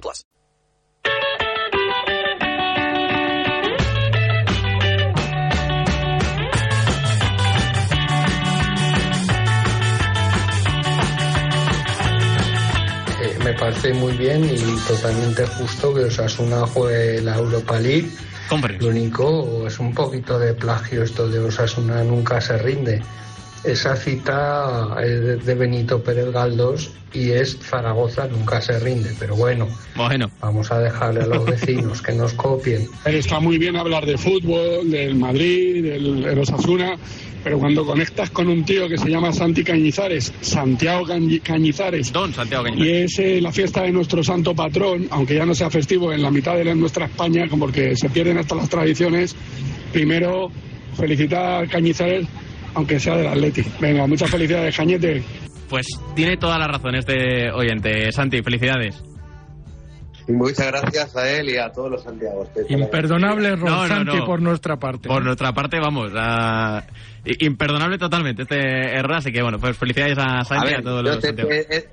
plus. Eh, me parece muy bien y totalmente justo que Osasuna juegue la Europa League. Lo único es un poquito de plagio esto de Osasuna nunca se rinde. Esa cita es de Benito Pérez Galdós y es Zaragoza nunca se rinde. Pero bueno, Bueno. vamos a dejarle a los vecinos que nos copien. Está muy bien hablar de fútbol, del Madrid, del, del Osasuna, pero cuando conectas con un tío que se llama Santi Cañizares, Santiago Cañi- Cañizares, Don Santiago y es eh, la fiesta de nuestro santo patrón, aunque ya no sea festivo en la mitad de la- nuestra España, como porque se pierden hasta las tradiciones, primero felicitar a Cañizares, aunque sea del Atleti. Venga, muchas felicidades, Cañete. Pues tiene toda la razón este oyente. Santi, felicidades. Y muchas gracias a él y a todos los Santiagos. Imperdonable error, No, no, Santi, no. por nuestra parte. Por nuestra parte, vamos, a- imperdonable totalmente este error, así que bueno, pues felicidades a A Santi y ver, a todos yo los te-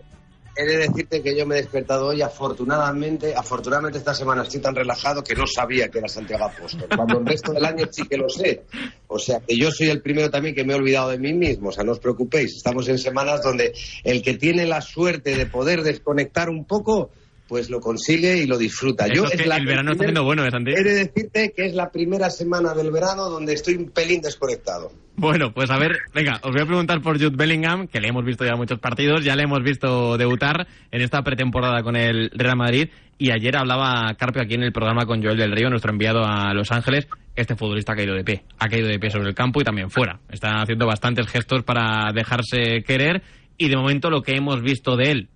he de decirte que yo me he despertado hoy afortunadamente, afortunadamente esta semana estoy tan relajado que no sabía que era Santiago Apóstol. Cuando el resto del año sí que lo sé. O sea, que yo soy el primero también que me he olvidado de mí mismo. O sea, no os preocupéis. Estamos en semanas donde el que tiene la suerte de poder desconectar un poco, pues lo consigue y lo disfruta. Eso Yo es es que la el verano está siendo bueno, ¿eh, Santi? He de decirte que es la primera semana del verano donde estoy un pelín desconectado. Bueno, pues a ver, venga, os voy a preguntar por Jude Bellingham, que le hemos visto ya muchos partidos, ya le hemos visto debutar en esta pretemporada con el Real Madrid y ayer hablaba Carpio aquí en el programa con Joel del Río, nuestro enviado a Los Ángeles. Este futbolista ha caído de pie, ha caído de pie sobre el campo y también fuera. Está haciendo bastantes gestos para dejarse querer y de momento lo que hemos visto de él,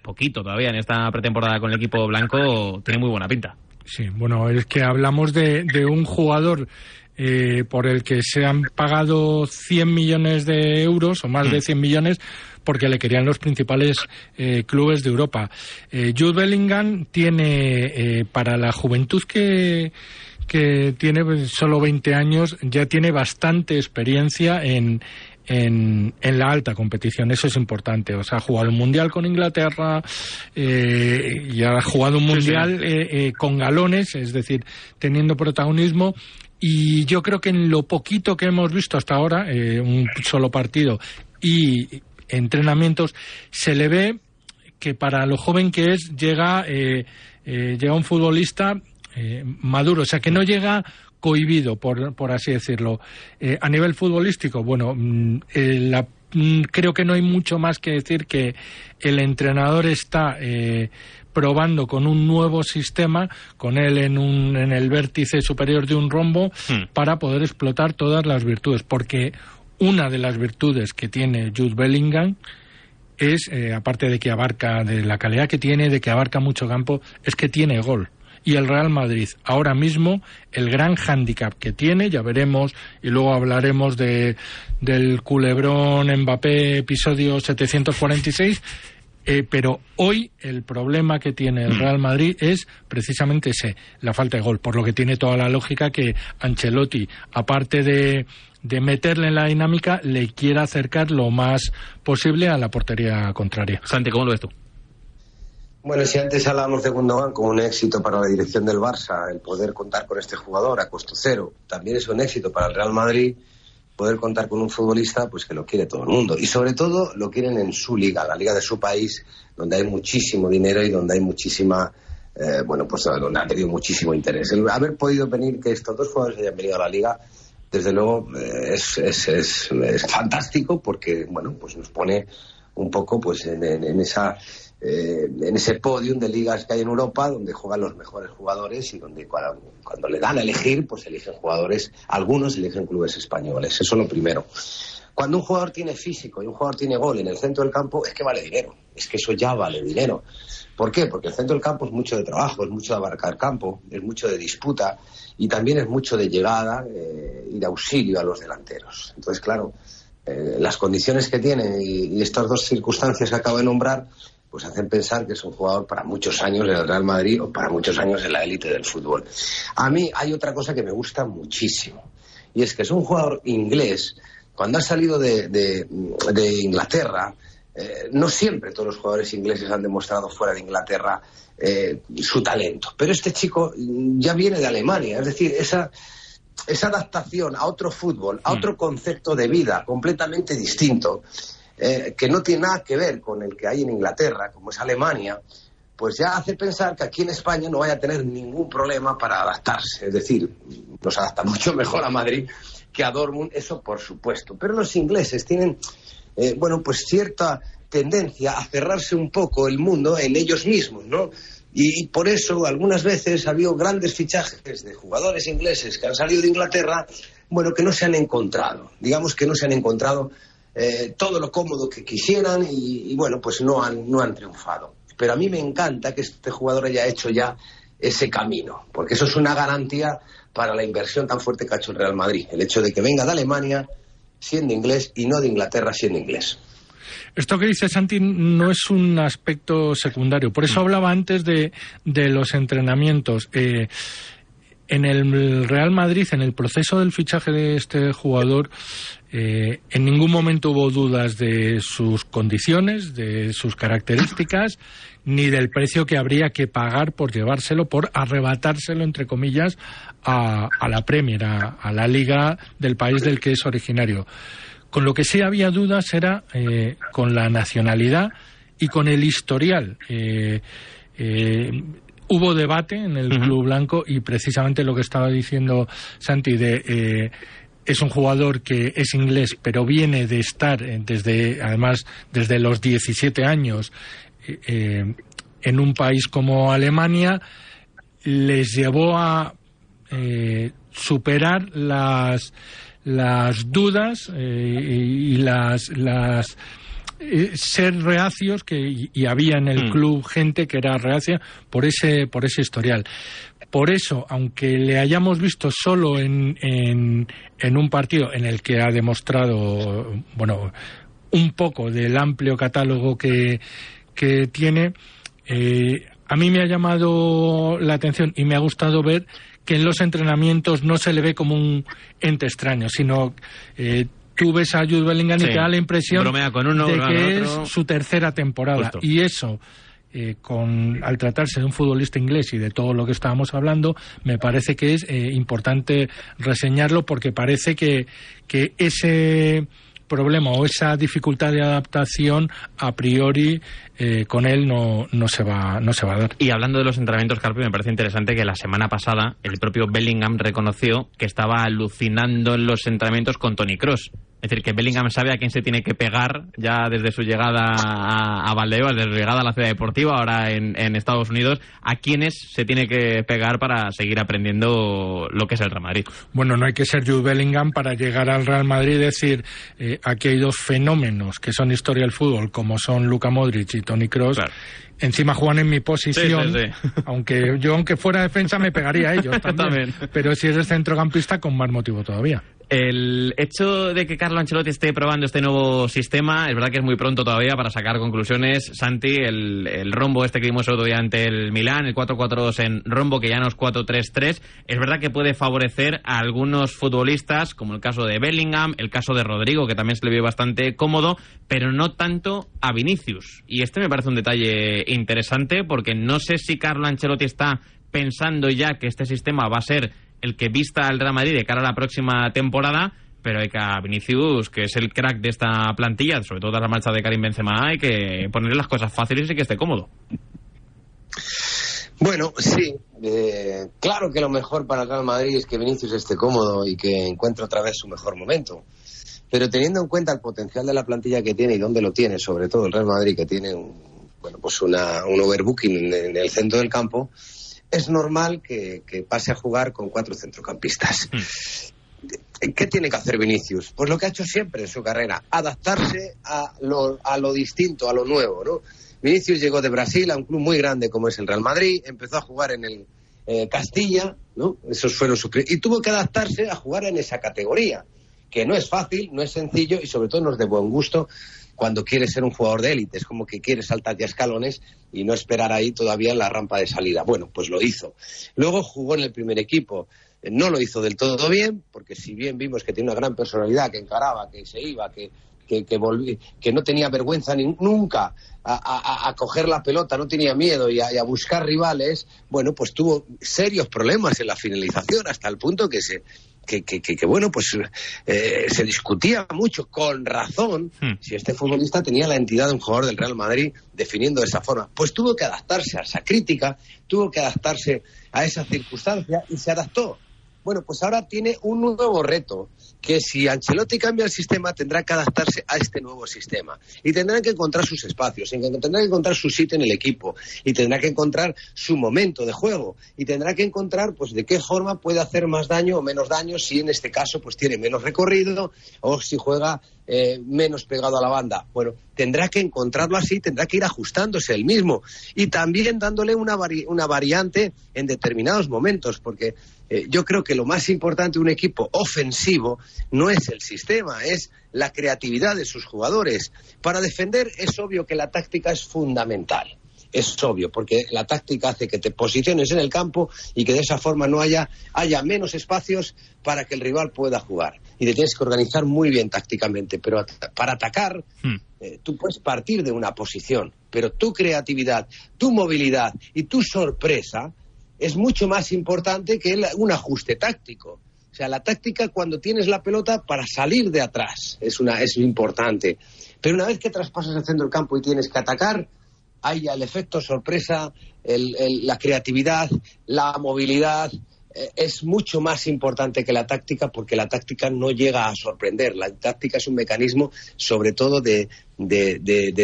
poquito todavía en esta pretemporada con el equipo blanco, tiene muy buena pinta. Sí, bueno, es que hablamos de, de un jugador eh, por el que se han pagado 100 millones de euros o más de 100 millones porque le querían los principales eh, clubes de Europa. Eh, Jude Bellingham tiene, eh, para la juventud que, que tiene pues, solo 20 años, ya tiene bastante experiencia en, en, en la alta competición. Eso es importante. O sea, ha jugado un mundial con Inglaterra eh, y ha jugado un mundial eh, eh, con galones, es decir, teniendo protagonismo. Y yo creo que en lo poquito que hemos visto hasta ahora, eh, un solo partido y entrenamientos, se le ve que para lo joven que es llega eh, eh, llega un futbolista eh, maduro, o sea que no llega cohibido, por, por así decirlo. Eh, a nivel futbolístico, bueno, mm, eh, la- mm, creo que no hay mucho más que decir que el entrenador está eh, probando con un nuevo sistema, con él en, un, en el vértice superior de un rombo, para poder explotar todas las virtudes, porque una de las virtudes que tiene Jude Bellingham es, eh, aparte de que abarca, de la calidad que tiene, de que abarca mucho campo, es que tiene gol. Y el Real Madrid, ahora mismo, el gran hándicap que tiene, ya veremos, y luego hablaremos de, del culebrón Mbappé episodio 746, eh, pero hoy el problema que tiene el Real Madrid es precisamente ese, la falta de gol, por lo que tiene toda la lógica que Ancelotti, aparte de, de meterle en la dinámica, le quiera acercar lo más posible a la portería contraria. Santi, ¿cómo lo ves tú? Bueno, si antes hablábamos de Gundogan como un éxito para la dirección del Barça, el poder contar con este jugador a costo cero, también es un éxito para el Real Madrid poder contar con un futbolista pues que lo quiere todo el mundo y sobre todo lo quieren en su liga, la liga de su país, donde hay muchísimo dinero y donde hay muchísima eh, bueno, pues donde ha tenido muchísimo interés. El haber podido venir que estos dos jugadores hayan venido a la liga desde luego eh, es, es, fantástico porque bueno pues nos pone un poco pues en, en esa eh, en ese podium de ligas que hay en Europa donde juegan los mejores jugadores y donde cuando, cuando le dan a elegir pues eligen jugadores algunos eligen clubes españoles eso es lo primero cuando un jugador tiene físico y un jugador tiene gol en el centro del campo es que vale dinero es que eso ya vale dinero ¿Por qué? Porque el centro del campo es mucho de trabajo, es mucho de abarcar campo, es mucho de disputa y también es mucho de llegada eh, y de auxilio a los delanteros. Entonces, claro, eh, las condiciones que tiene y, y estas dos circunstancias que acabo de nombrar, pues hacen pensar que es un jugador para muchos años en el Real Madrid o para muchos años en la élite del fútbol. A mí hay otra cosa que me gusta muchísimo y es que es un jugador inglés. Cuando ha salido de, de- de Inglaterra, eh, no siempre todos los jugadores ingleses han demostrado fuera de Inglaterra eh, su talento, pero este chico mm, ya viene de Alemania, es decir, esa, esa adaptación a otro fútbol, a otro concepto de vida completamente distinto, eh, que no tiene nada que ver con el que hay en Inglaterra, como es Alemania, pues ya hace pensar que aquí en España no vaya a tener ningún problema para adaptarse. Es decir, nos adapta mucho mejor a Madrid que a Dortmund, eso por supuesto. Pero los ingleses tienen, eh, bueno, pues cierta tendencia a cerrarse un poco el mundo en ellos mismos, ¿no? Y, por eso algunas veces ha habido grandes fichajes de jugadores ingleses que han salido de Inglaterra, bueno, que no se han encontrado. Digamos que no se han encontrado eh, todo lo cómodo que quisieran y, y, bueno, pues no han, no han triunfado. Pero a mí me encanta que este jugador haya hecho ya ese camino, porque eso es una garantía para la inversión tan fuerte que ha hecho el Real Madrid. El hecho de que venga de Alemania siendo inglés y no de Inglaterra siendo inglés. Esto que dice Santi no es un aspecto secundario. Por eso hablaba antes de, de los entrenamientos. Eh, en el Real Madrid, en el proceso del fichaje de este jugador, eh, en ningún momento hubo dudas de sus condiciones, de sus características, ni del precio que habría que pagar por llevárselo, por arrebatárselo, entre comillas, a, a la Premier, a, la liga del país del que es originario. Con lo que sí había dudas era eh, con la nacionalidad y con el historial. Eh, hubo debate en el Club Blanco y precisamente lo que estaba diciendo Santi de eh, es un jugador que es inglés pero viene de estar eh, desde además desde los 17 años eh, eh, en un país como Alemania les llevó a eh, superar las las dudas eh, y las las eh, ser reacios que y, y había en el Mm. club gente que era reacia por ese por ese historial por eso aunque le hayamos visto solo en, en, en un partido en el que ha demostrado bueno un poco del amplio catálogo que, que tiene eh, a mí me ha llamado la atención y me ha gustado ver que en los entrenamientos no se le ve como un ente extraño, sino eh, tú ves a Jude Bellingham y te da la impresión Bromea con uno, de que otro. es su tercera temporada. Justo. Y eso, eh, con, al tratarse de un futbolista inglés y de todo lo que estábamos hablando, me parece que es eh, importante reseñarlo porque parece que, que ese problema o esa dificultad de adaptación a priori eh, con él no, no se va no se va a dar. Y hablando de los entrenamientos, Carpi, me parece interesante que la semana pasada el propio Bellingham reconoció que estaba alucinando en los entrenamientos con Tony Cross. Es decir, que Bellingham sabe a quién se tiene que pegar ya desde su llegada a, a Valdebebas, desde su llegada a la ciudad deportiva, ahora en, en Estados Unidos, a quiénes se tiene que pegar para seguir aprendiendo lo que es el Real Madrid. Bueno, no hay que ser Jude Bellingham para llegar al Real Madrid y decir eh, aquí hay dos fenómenos que son historia del fútbol, como son Luka Modric y Tony Kroos. Encima juegan en mi posición, Sí, sí, sí. aunque yo aunque fuera defensa me pegaría a ellos también. También. Pero si eres centrocampista con más motivo todavía. El hecho de que Carlo Ancelotti esté probando este nuevo sistema, es verdad que es muy pronto todavía para sacar conclusiones. Santi, el, rombo este que vimos otro día ante el Milán, el 4-4-2 en rombo, que ya no es 4-3-3, es verdad que puede favorecer a algunos futbolistas, como el caso de Bellingham, el caso de Rodrigo, que también se le vio bastante cómodo, pero no tanto a Vinicius. Y este me parece un detalle interesante, porque no sé si Carlo Ancelotti está pensando ya que este sistema va a ser el que vista al Real Madrid de cara a la próxima temporada, pero hay que a Vinicius, que es el crack de esta plantilla, sobre todo tras la marcha de Karim Benzema, hay que ponerle las cosas fáciles y que esté cómodo. Bueno, sí. eh, claro que lo mejor para el Real Madrid es que Vinicius esté cómodo y que encuentre otra vez su mejor momento. Pero teniendo en cuenta el potencial de la plantilla que tiene y dónde lo tiene, sobre todo el Real Madrid, que tiene un, bueno, pues una, un overbooking en, en el centro del campo, es normal que, que pase a jugar con cuatro centrocampistas. ¿Qué tiene que hacer Vinicius? Pues lo que ha hecho siempre en su carrera, adaptarse a lo, a lo distinto, a lo nuevo, ¿no? Vinicius llegó de Brasil a un club muy grande como es el Real Madrid, empezó a jugar en el eh, Castilla, ¿no? Esos fueron sus y tuvo que adaptarse a jugar en esa categoría. que no es fácil, no es sencillo y sobre todo no es de buen gusto cuando quieres ser un jugador de élite. Es como que quieres saltar ya escalones y no esperar ahí todavía en la rampa de salida. Bueno, pues lo hizo. Luego jugó en el primer equipo. Eh, No lo hizo del todo bien, porque si bien vimos que tiene una gran personalidad, que encaraba, que se iba, que, que, que, que no tenía vergüenza ni- nunca a, a- a coger la pelota, no tenía miedo a, y a buscar rivales, bueno, pues tuvo serios problemas en la finalización hasta el punto que se que, que, que- que, bueno, pues eh, se discutía mucho, con razón, si este futbolista tenía la entidad de un jugador del Real Madrid definiendo de esa forma. Pues tuvo que adaptarse a esa crítica, tuvo que adaptarse a esa circunstancia y se adaptó. Bueno, pues ahora tiene un nuevo reto, que si Ancelotti cambia el sistema tendrá que adaptarse a este nuevo sistema. Y tendrá que encontrar sus espacios, y tendrá que encontrar su sitio en el equipo y tendrá que encontrar su momento de juego y tendrá que encontrar pues de qué forma puede hacer más daño o menos daño si en este caso pues tiene menos recorrido o si juega eh, menos pegado a la banda. Bueno, tendrá que encontrarlo así, tendrá que ir ajustándose él mismo y también dándole una, una variante en determinados momentos, porque eh, yo creo que lo más importante de un equipo ofensivo no es el sistema, es la creatividad de sus jugadores. Para defender es obvio que la táctica es fundamental. Es obvio, porque la táctica hace que te posiciones en el campo y que de esa forma no haya, haya menos espacios para que el rival pueda jugar. Y te tienes que organizar muy bien tácticamente. Pero at- para atacar, eh, tú puedes partir de una posición, pero tu creatividad, tu movilidad y tu sorpresa es mucho más importante que el- un ajuste táctico. O sea, la táctica cuando tienes la pelota para salir de atrás es, una, es importante. Pero una vez que traspasas el centro del campo y tienes que atacar, hay ya el efecto sorpresa, el- la creatividad, la movilidad. eh, es mucho más importante que la táctica porque la táctica no llega a sorprender. La táctica es un mecanismo sobre todo de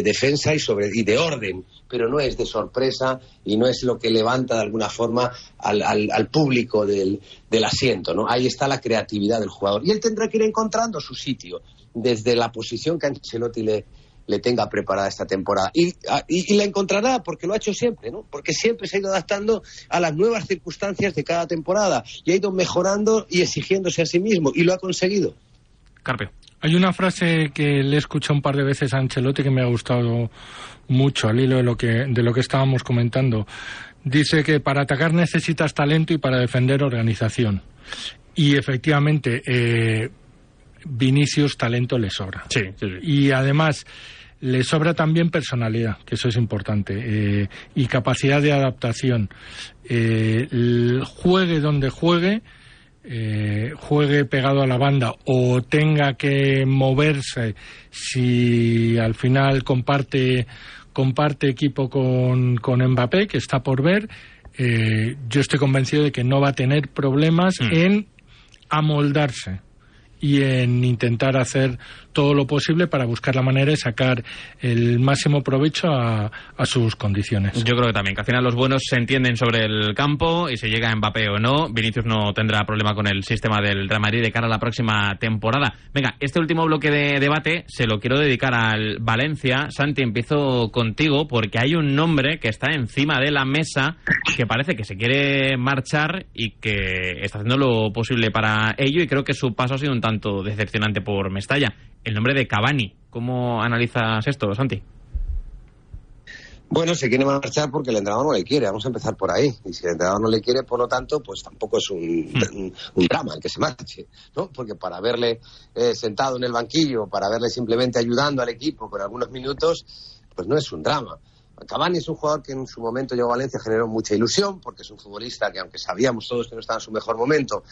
defensa y, sobre, y de orden, pero no es de sorpresa y no es lo que levanta de alguna forma al, al- al público del, del asiento. ¿no? Ahí está la creatividad del jugador. Y él tendrá que ir encontrando su sitio desde la posición que Ancelotti le, le tenga preparada esta temporada. Y, a- y, y la encontrará porque lo ha hecho siempre, ¿no? Porque siempre se ha ido adaptando a las nuevas circunstancias de cada temporada y ha ido mejorando y exigiéndose a sí mismo y lo ha conseguido. Carpio. Hay una frase que le he escuchado un par de veces a Ancelotti que me ha gustado mucho al hilo de lo que, de lo que estábamos comentando. Dice que para atacar necesitas talento y para defender organización. Y efectivamente, eh, Vinicius talento le sobra. Y además le sobra también personalidad, que eso es importante, eh, y capacidad de adaptación. Eh, juegue donde juegue, eh, juegue pegado a la banda o tenga que moverse si al final comparte comparte equipo con, con Mbappé, que está por ver, eh, yo estoy convencido de que no va a tener problemas en amoldarse y en intentar hacer todo lo posible para buscar la manera de sacar el máximo provecho a, a sus condiciones. Yo creo que también, que al final los buenos se entienden sobre el campo y si llega Mbappé o no, Vinicius no tendrá problema con el sistema del Real Madrid de cara a la próxima temporada. Venga, este último bloque de debate se lo quiero dedicar al Valencia. Santi, empiezo contigo porque hay un nombre que está encima de la mesa que parece que se quiere marchar y que está haciendo lo posible para ello y creo que su paso ha sido un tanto decepcionante por Mestalla. El nombre de Cavani. ¿Cómo analizas esto, Santi? Bueno, se quiere marchar porque el entrenador no le quiere, vamos a empezar por ahí. Y si el entrenador no le quiere, por lo tanto, pues tampoco es un, un- un drama el que se marche, ¿no? Porque para verle eh, sentado en el banquillo, para verle simplemente ayudando al equipo con algunos minutos, pues no es un drama. Cavani es un jugador que en su momento llegó a Valencia, generó mucha ilusión, porque es un futbolista que, aunque sabíamos todos que no estaba en su mejor momento,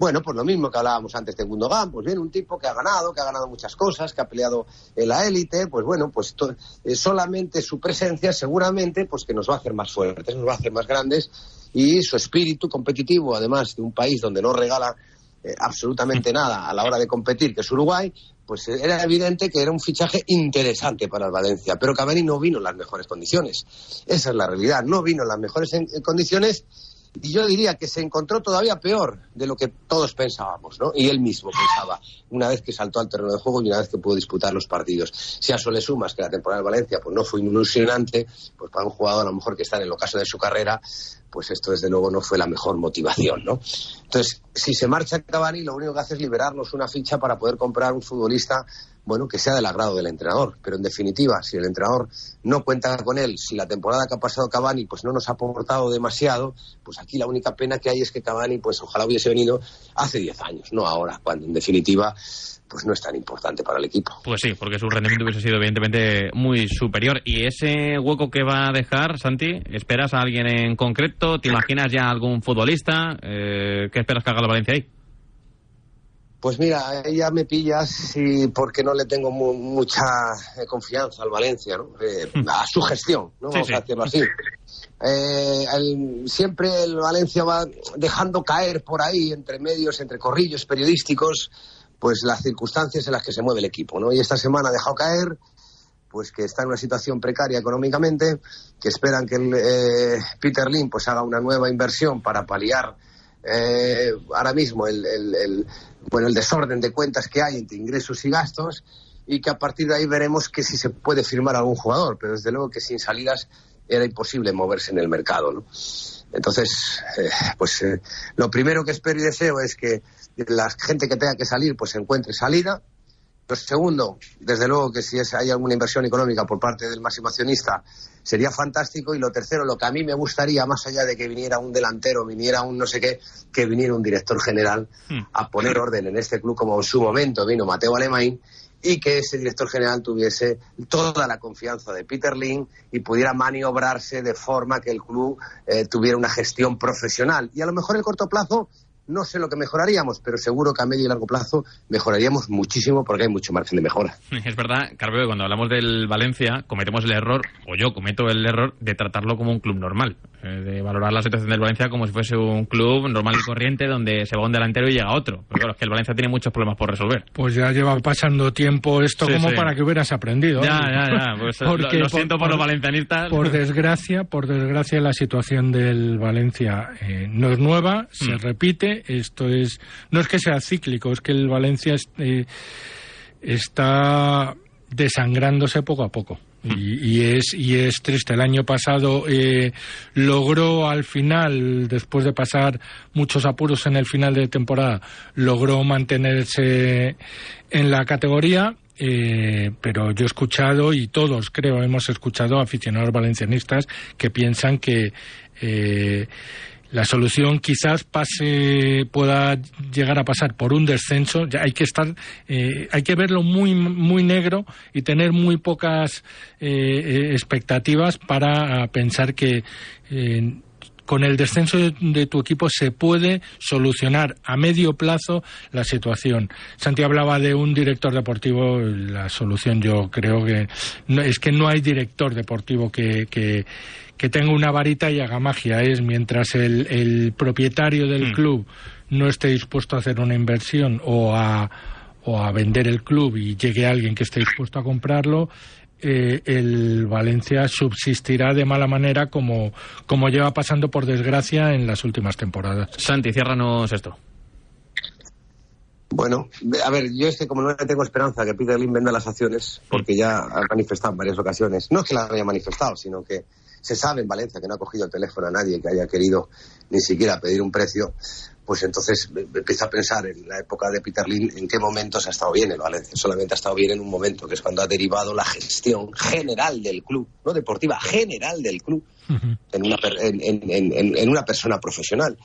bueno, pues lo mismo que hablábamos antes de Gundogan, pues bien, un tipo que ha ganado, que ha ganado muchas cosas, que ha peleado en la élite, pues bueno, pues to- eh, solamente su presencia seguramente pues que nos va a hacer más fuertes, nos va a hacer más grandes y su espíritu competitivo, además de un país donde no regala eh, absolutamente nada a la hora de competir, que es Uruguay, pues eh, era evidente que era un fichaje interesante para el Valencia, pero Cavani no vino en las mejores condiciones. Esa es la realidad, no vino en las mejores en- en condiciones y yo diría que se encontró todavía peor de lo que todos pensábamos, ¿no? Y él mismo pensaba, una vez que saltó al terreno de juego y una vez que pudo disputar los partidos. Si a eso le sumas que la temporada de Valencia pues no fue ilusionante, pues para un jugador a lo mejor que está en el ocaso de su carrera, pues esto desde luego no fue la mejor motivación, ¿no? Entonces, si se marcha Cavani, lo único que hace es liberarnos una ficha para poder comprar un futbolista, bueno, que sea del agrado del entrenador. Pero en definitiva, si el entrenador no cuenta con él, si la temporada que ha pasado Cavani, pues no nos ha aportado demasiado, pues aquí la única pena que hay es que Cavani, pues ojalá hubiese venido hace 10 años, no ahora, cuando en definitiva pues no es tan importante para el equipo. Pues sí, porque su rendimiento hubiese sido evidentemente muy superior. ¿Y ese hueco que va a dejar, Santi? ¿Esperas a alguien en concreto? ¿Te imaginas ya algún futbolista? Eh, ¿Qué esperas que haga la Valencia ahí? Pues mira, ya me pillas y porque no le tengo mu- mucha eh, confianza al Valencia, ¿no? Eh, a su gestión, ¿no? Sí, Vamos sí. a decirlo así. Eh, el- siempre el Valencia va dejando caer por ahí, entre medios, entre corrillos periodísticos, pues las circunstancias en las que se mueve el equipo, ¿no? Y esta semana ha dejado caer, pues que está en una situación precaria económicamente, que esperan que el, eh, Peter Lim pues haga una nueva inversión para paliar eh, ahora mismo el, el- el- bueno, el desorden de cuentas que hay entre ingresos y gastos y que a partir de ahí veremos que si se puede firmar algún jugador, pero desde luego que sin salidas era imposible moverse en el mercado. ¿no? Entonces, eh, pues eh, lo primero que espero y deseo es que la gente que tenga que salir pues encuentre salida. Lo segundo, desde luego que si es- hay alguna inversión económica por parte del máximo accionista sería fantástico. Y lo tercero, lo que a mí me gustaría, más allá de que viniera un delantero, viniera un no sé qué, que viniera un director general a poner orden en este club como en su momento vino Mateo Alemán y que ese director general tuviese toda la confianza de Peter Lin y pudiera maniobrarse de forma que el club eh, tuviera una gestión profesional. Y a lo mejor en el corto plazo no sé lo que mejoraríamos, pero seguro que a medio y largo plazo mejoraríamos muchísimo porque hay mucho margen de mejora. Es verdad, Carveo, que cuando hablamos del Valencia cometemos el error, o yo cometo el error, de tratarlo como un club normal. eh, de valorar la situación del Valencia como si fuese un club normal y corriente donde se va un delantero y llega otro. Pero claro, es que el Valencia tiene muchos problemas por resolver. Pues ya lleva pasando tiempo esto Sí, como sí. para que hubieras aprendido. Ya, Oye. ya, ya. Pues, lo- lo siento por los valencianistas. Por desgracia, por desgracia, la situación del Valencia eh, no es nueva, se Mm. repite. Esto es, no es que sea cíclico, es que el Valencia es- eh, está desangrándose poco a poco. Y, y es y es triste. El año pasado eh, logró al final, después de pasar muchos apuros en el final de temporada, logró mantenerse en la categoría. eh, pero yo he escuchado y todos creo hemos escuchado a aficionados valencianistas que piensan que eh, la solución quizás pase pueda llegar a pasar por un descenso ya hay que estar eh, hay que verlo muy muy negro y tener muy pocas eh, eh, expectativas para ah, pensar que eh, con el descenso de, tu equipo se puede solucionar a medio plazo la situación. Santi hablaba de un director deportivo, la solución yo creo que no, es que no hay director deportivo que, que, que tenga una varita y haga magia. Es mientras el, el propietario del club no esté dispuesto a hacer una inversión o a, o a vender el club y llegue alguien que esté dispuesto a comprarlo, eh, el Valencia subsistirá de mala manera como, como lleva pasando por desgracia en las últimas temporadas. Santi, ciérranos esto. Bueno, a ver, yo es que como no le tengo esperanza que Peter Lim venda las acciones, porque ya ha manifestado en varias ocasiones, no es que la haya manifestado, sino que se sabe en Valencia que no ha cogido el teléfono a nadie que haya querido ni siquiera pedir un precio, pues entonces me empiezo a pensar en la época de Peter Lim en qué momentos ha estado bien el Valencia. Solamente ha estado bien en un momento, que es cuando ha derivado la gestión general del club, no deportiva, general del club, en una, per- en, en- en- en una persona profesional.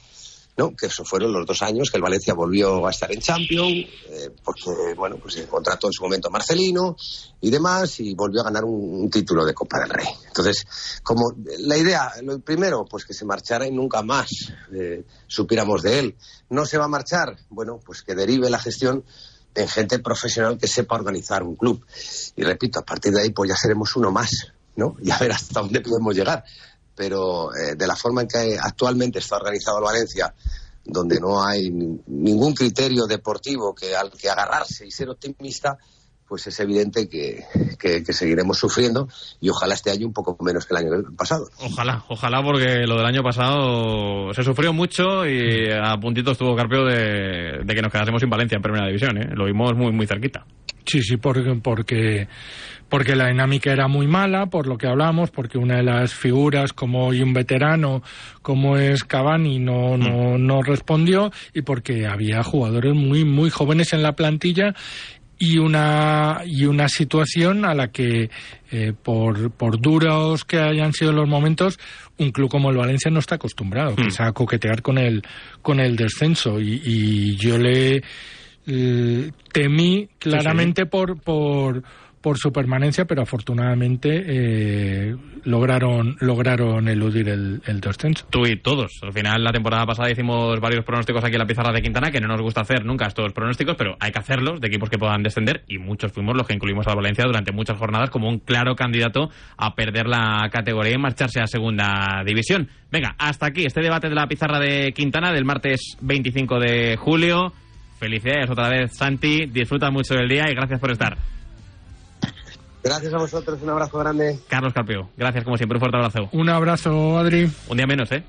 ¿No? que eso fueron los dos años que el Valencia volvió a estar en Champions, eh, porque bueno, pues se contrató en su momento Marcelino y demás, y volvió a ganar un, un título de Copa del Rey. Entonces, como la idea, lo primero, pues que se marchara y nunca más eh, supiéramos de él. No se va a marchar, bueno, pues que derive la gestión en gente profesional que sepa organizar un club. Y repito, a partir de ahí, pues ya seremos uno más, ¿no? Y a ver hasta dónde podemos llegar pero eh, de la forma en que actualmente está organizado el Valencia, donde no hay ni- ningún criterio deportivo que al que agarrarse y ser optimista, pues es evidente que, que- que seguiremos sufriendo y ojalá este año un poco menos que el año pasado. Ojalá, ojalá, porque lo del año pasado se sufrió mucho y a puntito estuvo Carpio de, de que nos quedásemos sin Valencia en primera división. ¿eh? Lo vimos muy, muy cerquita. Sí, sí, porque, porque, porque la dinámica era muy mala, por lo que hablamos, porque una de las figuras, como hoy un veterano, como es Cavani, no, no, no respondió, y porque había jugadores muy, muy jóvenes en la plantilla y una y una situación a la que eh, por, por duros que hayan sido los momentos un club como el Valencia no está acostumbrado que es a coquetear con el con el descenso. Y, y yo le temí claramente por por por su permanencia, pero afortunadamente eh, lograron lograron eludir el, el descenso. Tú y todos. Al final, la temporada pasada hicimos varios pronósticos aquí en la pizarra de Quintana, que no nos gusta hacer nunca estos pronósticos, pero hay que hacerlos de equipos que puedan descender y muchos fuimos los que incluimos a Valencia durante muchas jornadas como un claro candidato a perder la categoría y marcharse a segunda división. Venga, hasta aquí este debate de la pizarra de Quintana del martes 25 de julio. Felicidades otra vez, Santi. Disfruta mucho del día y gracias por estar. Gracias a vosotros, un abrazo grande. Carlos Carpio, gracias como siempre, un fuerte abrazo. Un abrazo, Adri. Un día menos, ¿eh?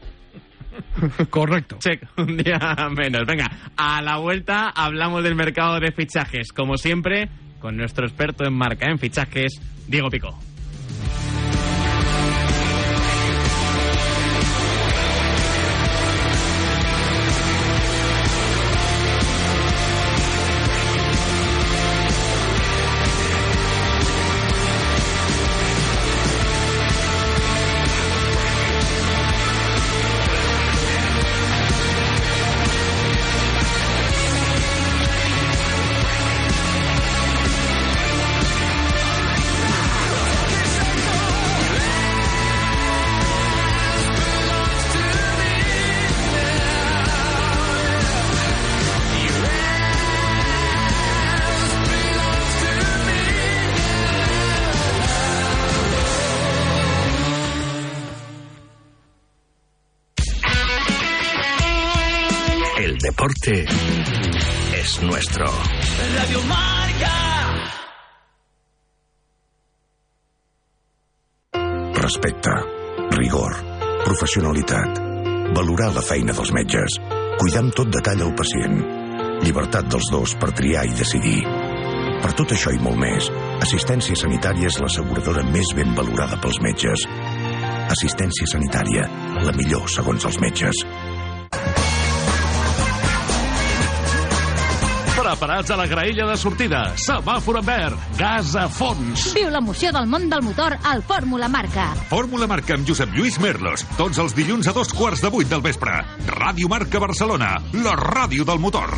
Correcto. Check, un día menos. Venga, a la vuelta hablamos del mercado de fichajes, como siempre, con nuestro experto en marca en fichajes, Diego Pico. Respecte, rigor, professionalitat, valorar la feina dels metges, cuidar amb tot detall el pacient, llibertat dels dos per triar i decidir. Per tot això i molt més, Assistència Sanitària és l'asseguradora més ben valorada pels metges. Assistència Sanitària, la millor segons els metges. Preparats a la graella de sortida. Semàfor en verd. Gas a fons. Viu l'emoció del món del motor al Fórmula Marca. Fórmula Marca amb Josep Lluís Merlos. Tots els dilluns a dos quarts de vuit del vespre. Ràdio Marca Barcelona. La ràdio del motor.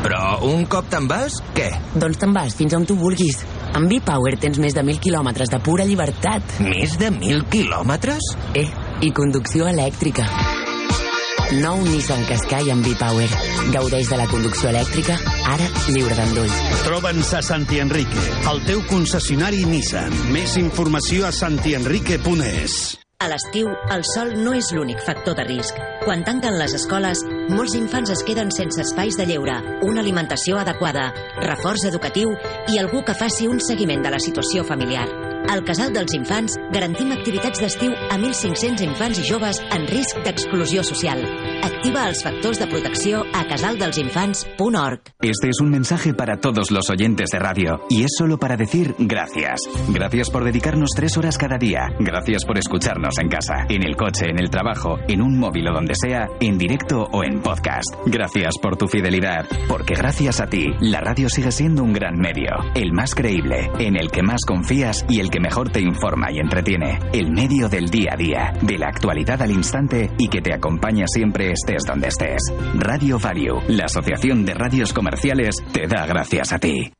Però un cop te'n vas, què? Doncs te'n vas fins on tu vulguis. Amb V-Power tens més de 1.000 quilòmetres de pura llibertat. Més de 1.000 quilòmetres? Eh, i conducció elèctrica. Nou Nissan Qashqai amb V-Power. Gaudeix de la conducció elèctrica, ara lliure d'endolls. Troba'ns a Santi Enrique, el teu concessionari Nissan. Més informació a santienrique.es. A l'estiu, el sol no és l'únic factor de risc. Quan tanquen les escoles, molts infants es queden sense espais de lleure, una alimentació adequada, reforç educatiu i algú que faci un seguiment de la situació familiar. Al Casal dels Infants garantim activitats d'estiu a 1.500 infants i joves en risc d'exclusió social. Activa els factors de protecció a casaldelsinfants.org. Este es un mensaje para todos los oyentes de radio y es solo para decir gracias. Gracias por dedicarnos tres horas cada día. Gracias por escucharnos en casa, en el coche, en el trabajo, en un móvil o donde sea, en directo o podcast. Gracias por tu fidelidad, porque gracias a ti, la radio sigue siendo un gran medio, el más creíble, en el que más confías y el que mejor te informa y entretiene. El medio del día a día, de la actualidad al instante y que te acompaña siempre estés donde estés. Radio Value, la Asociación de Radios Comerciales, te da gracias a ti.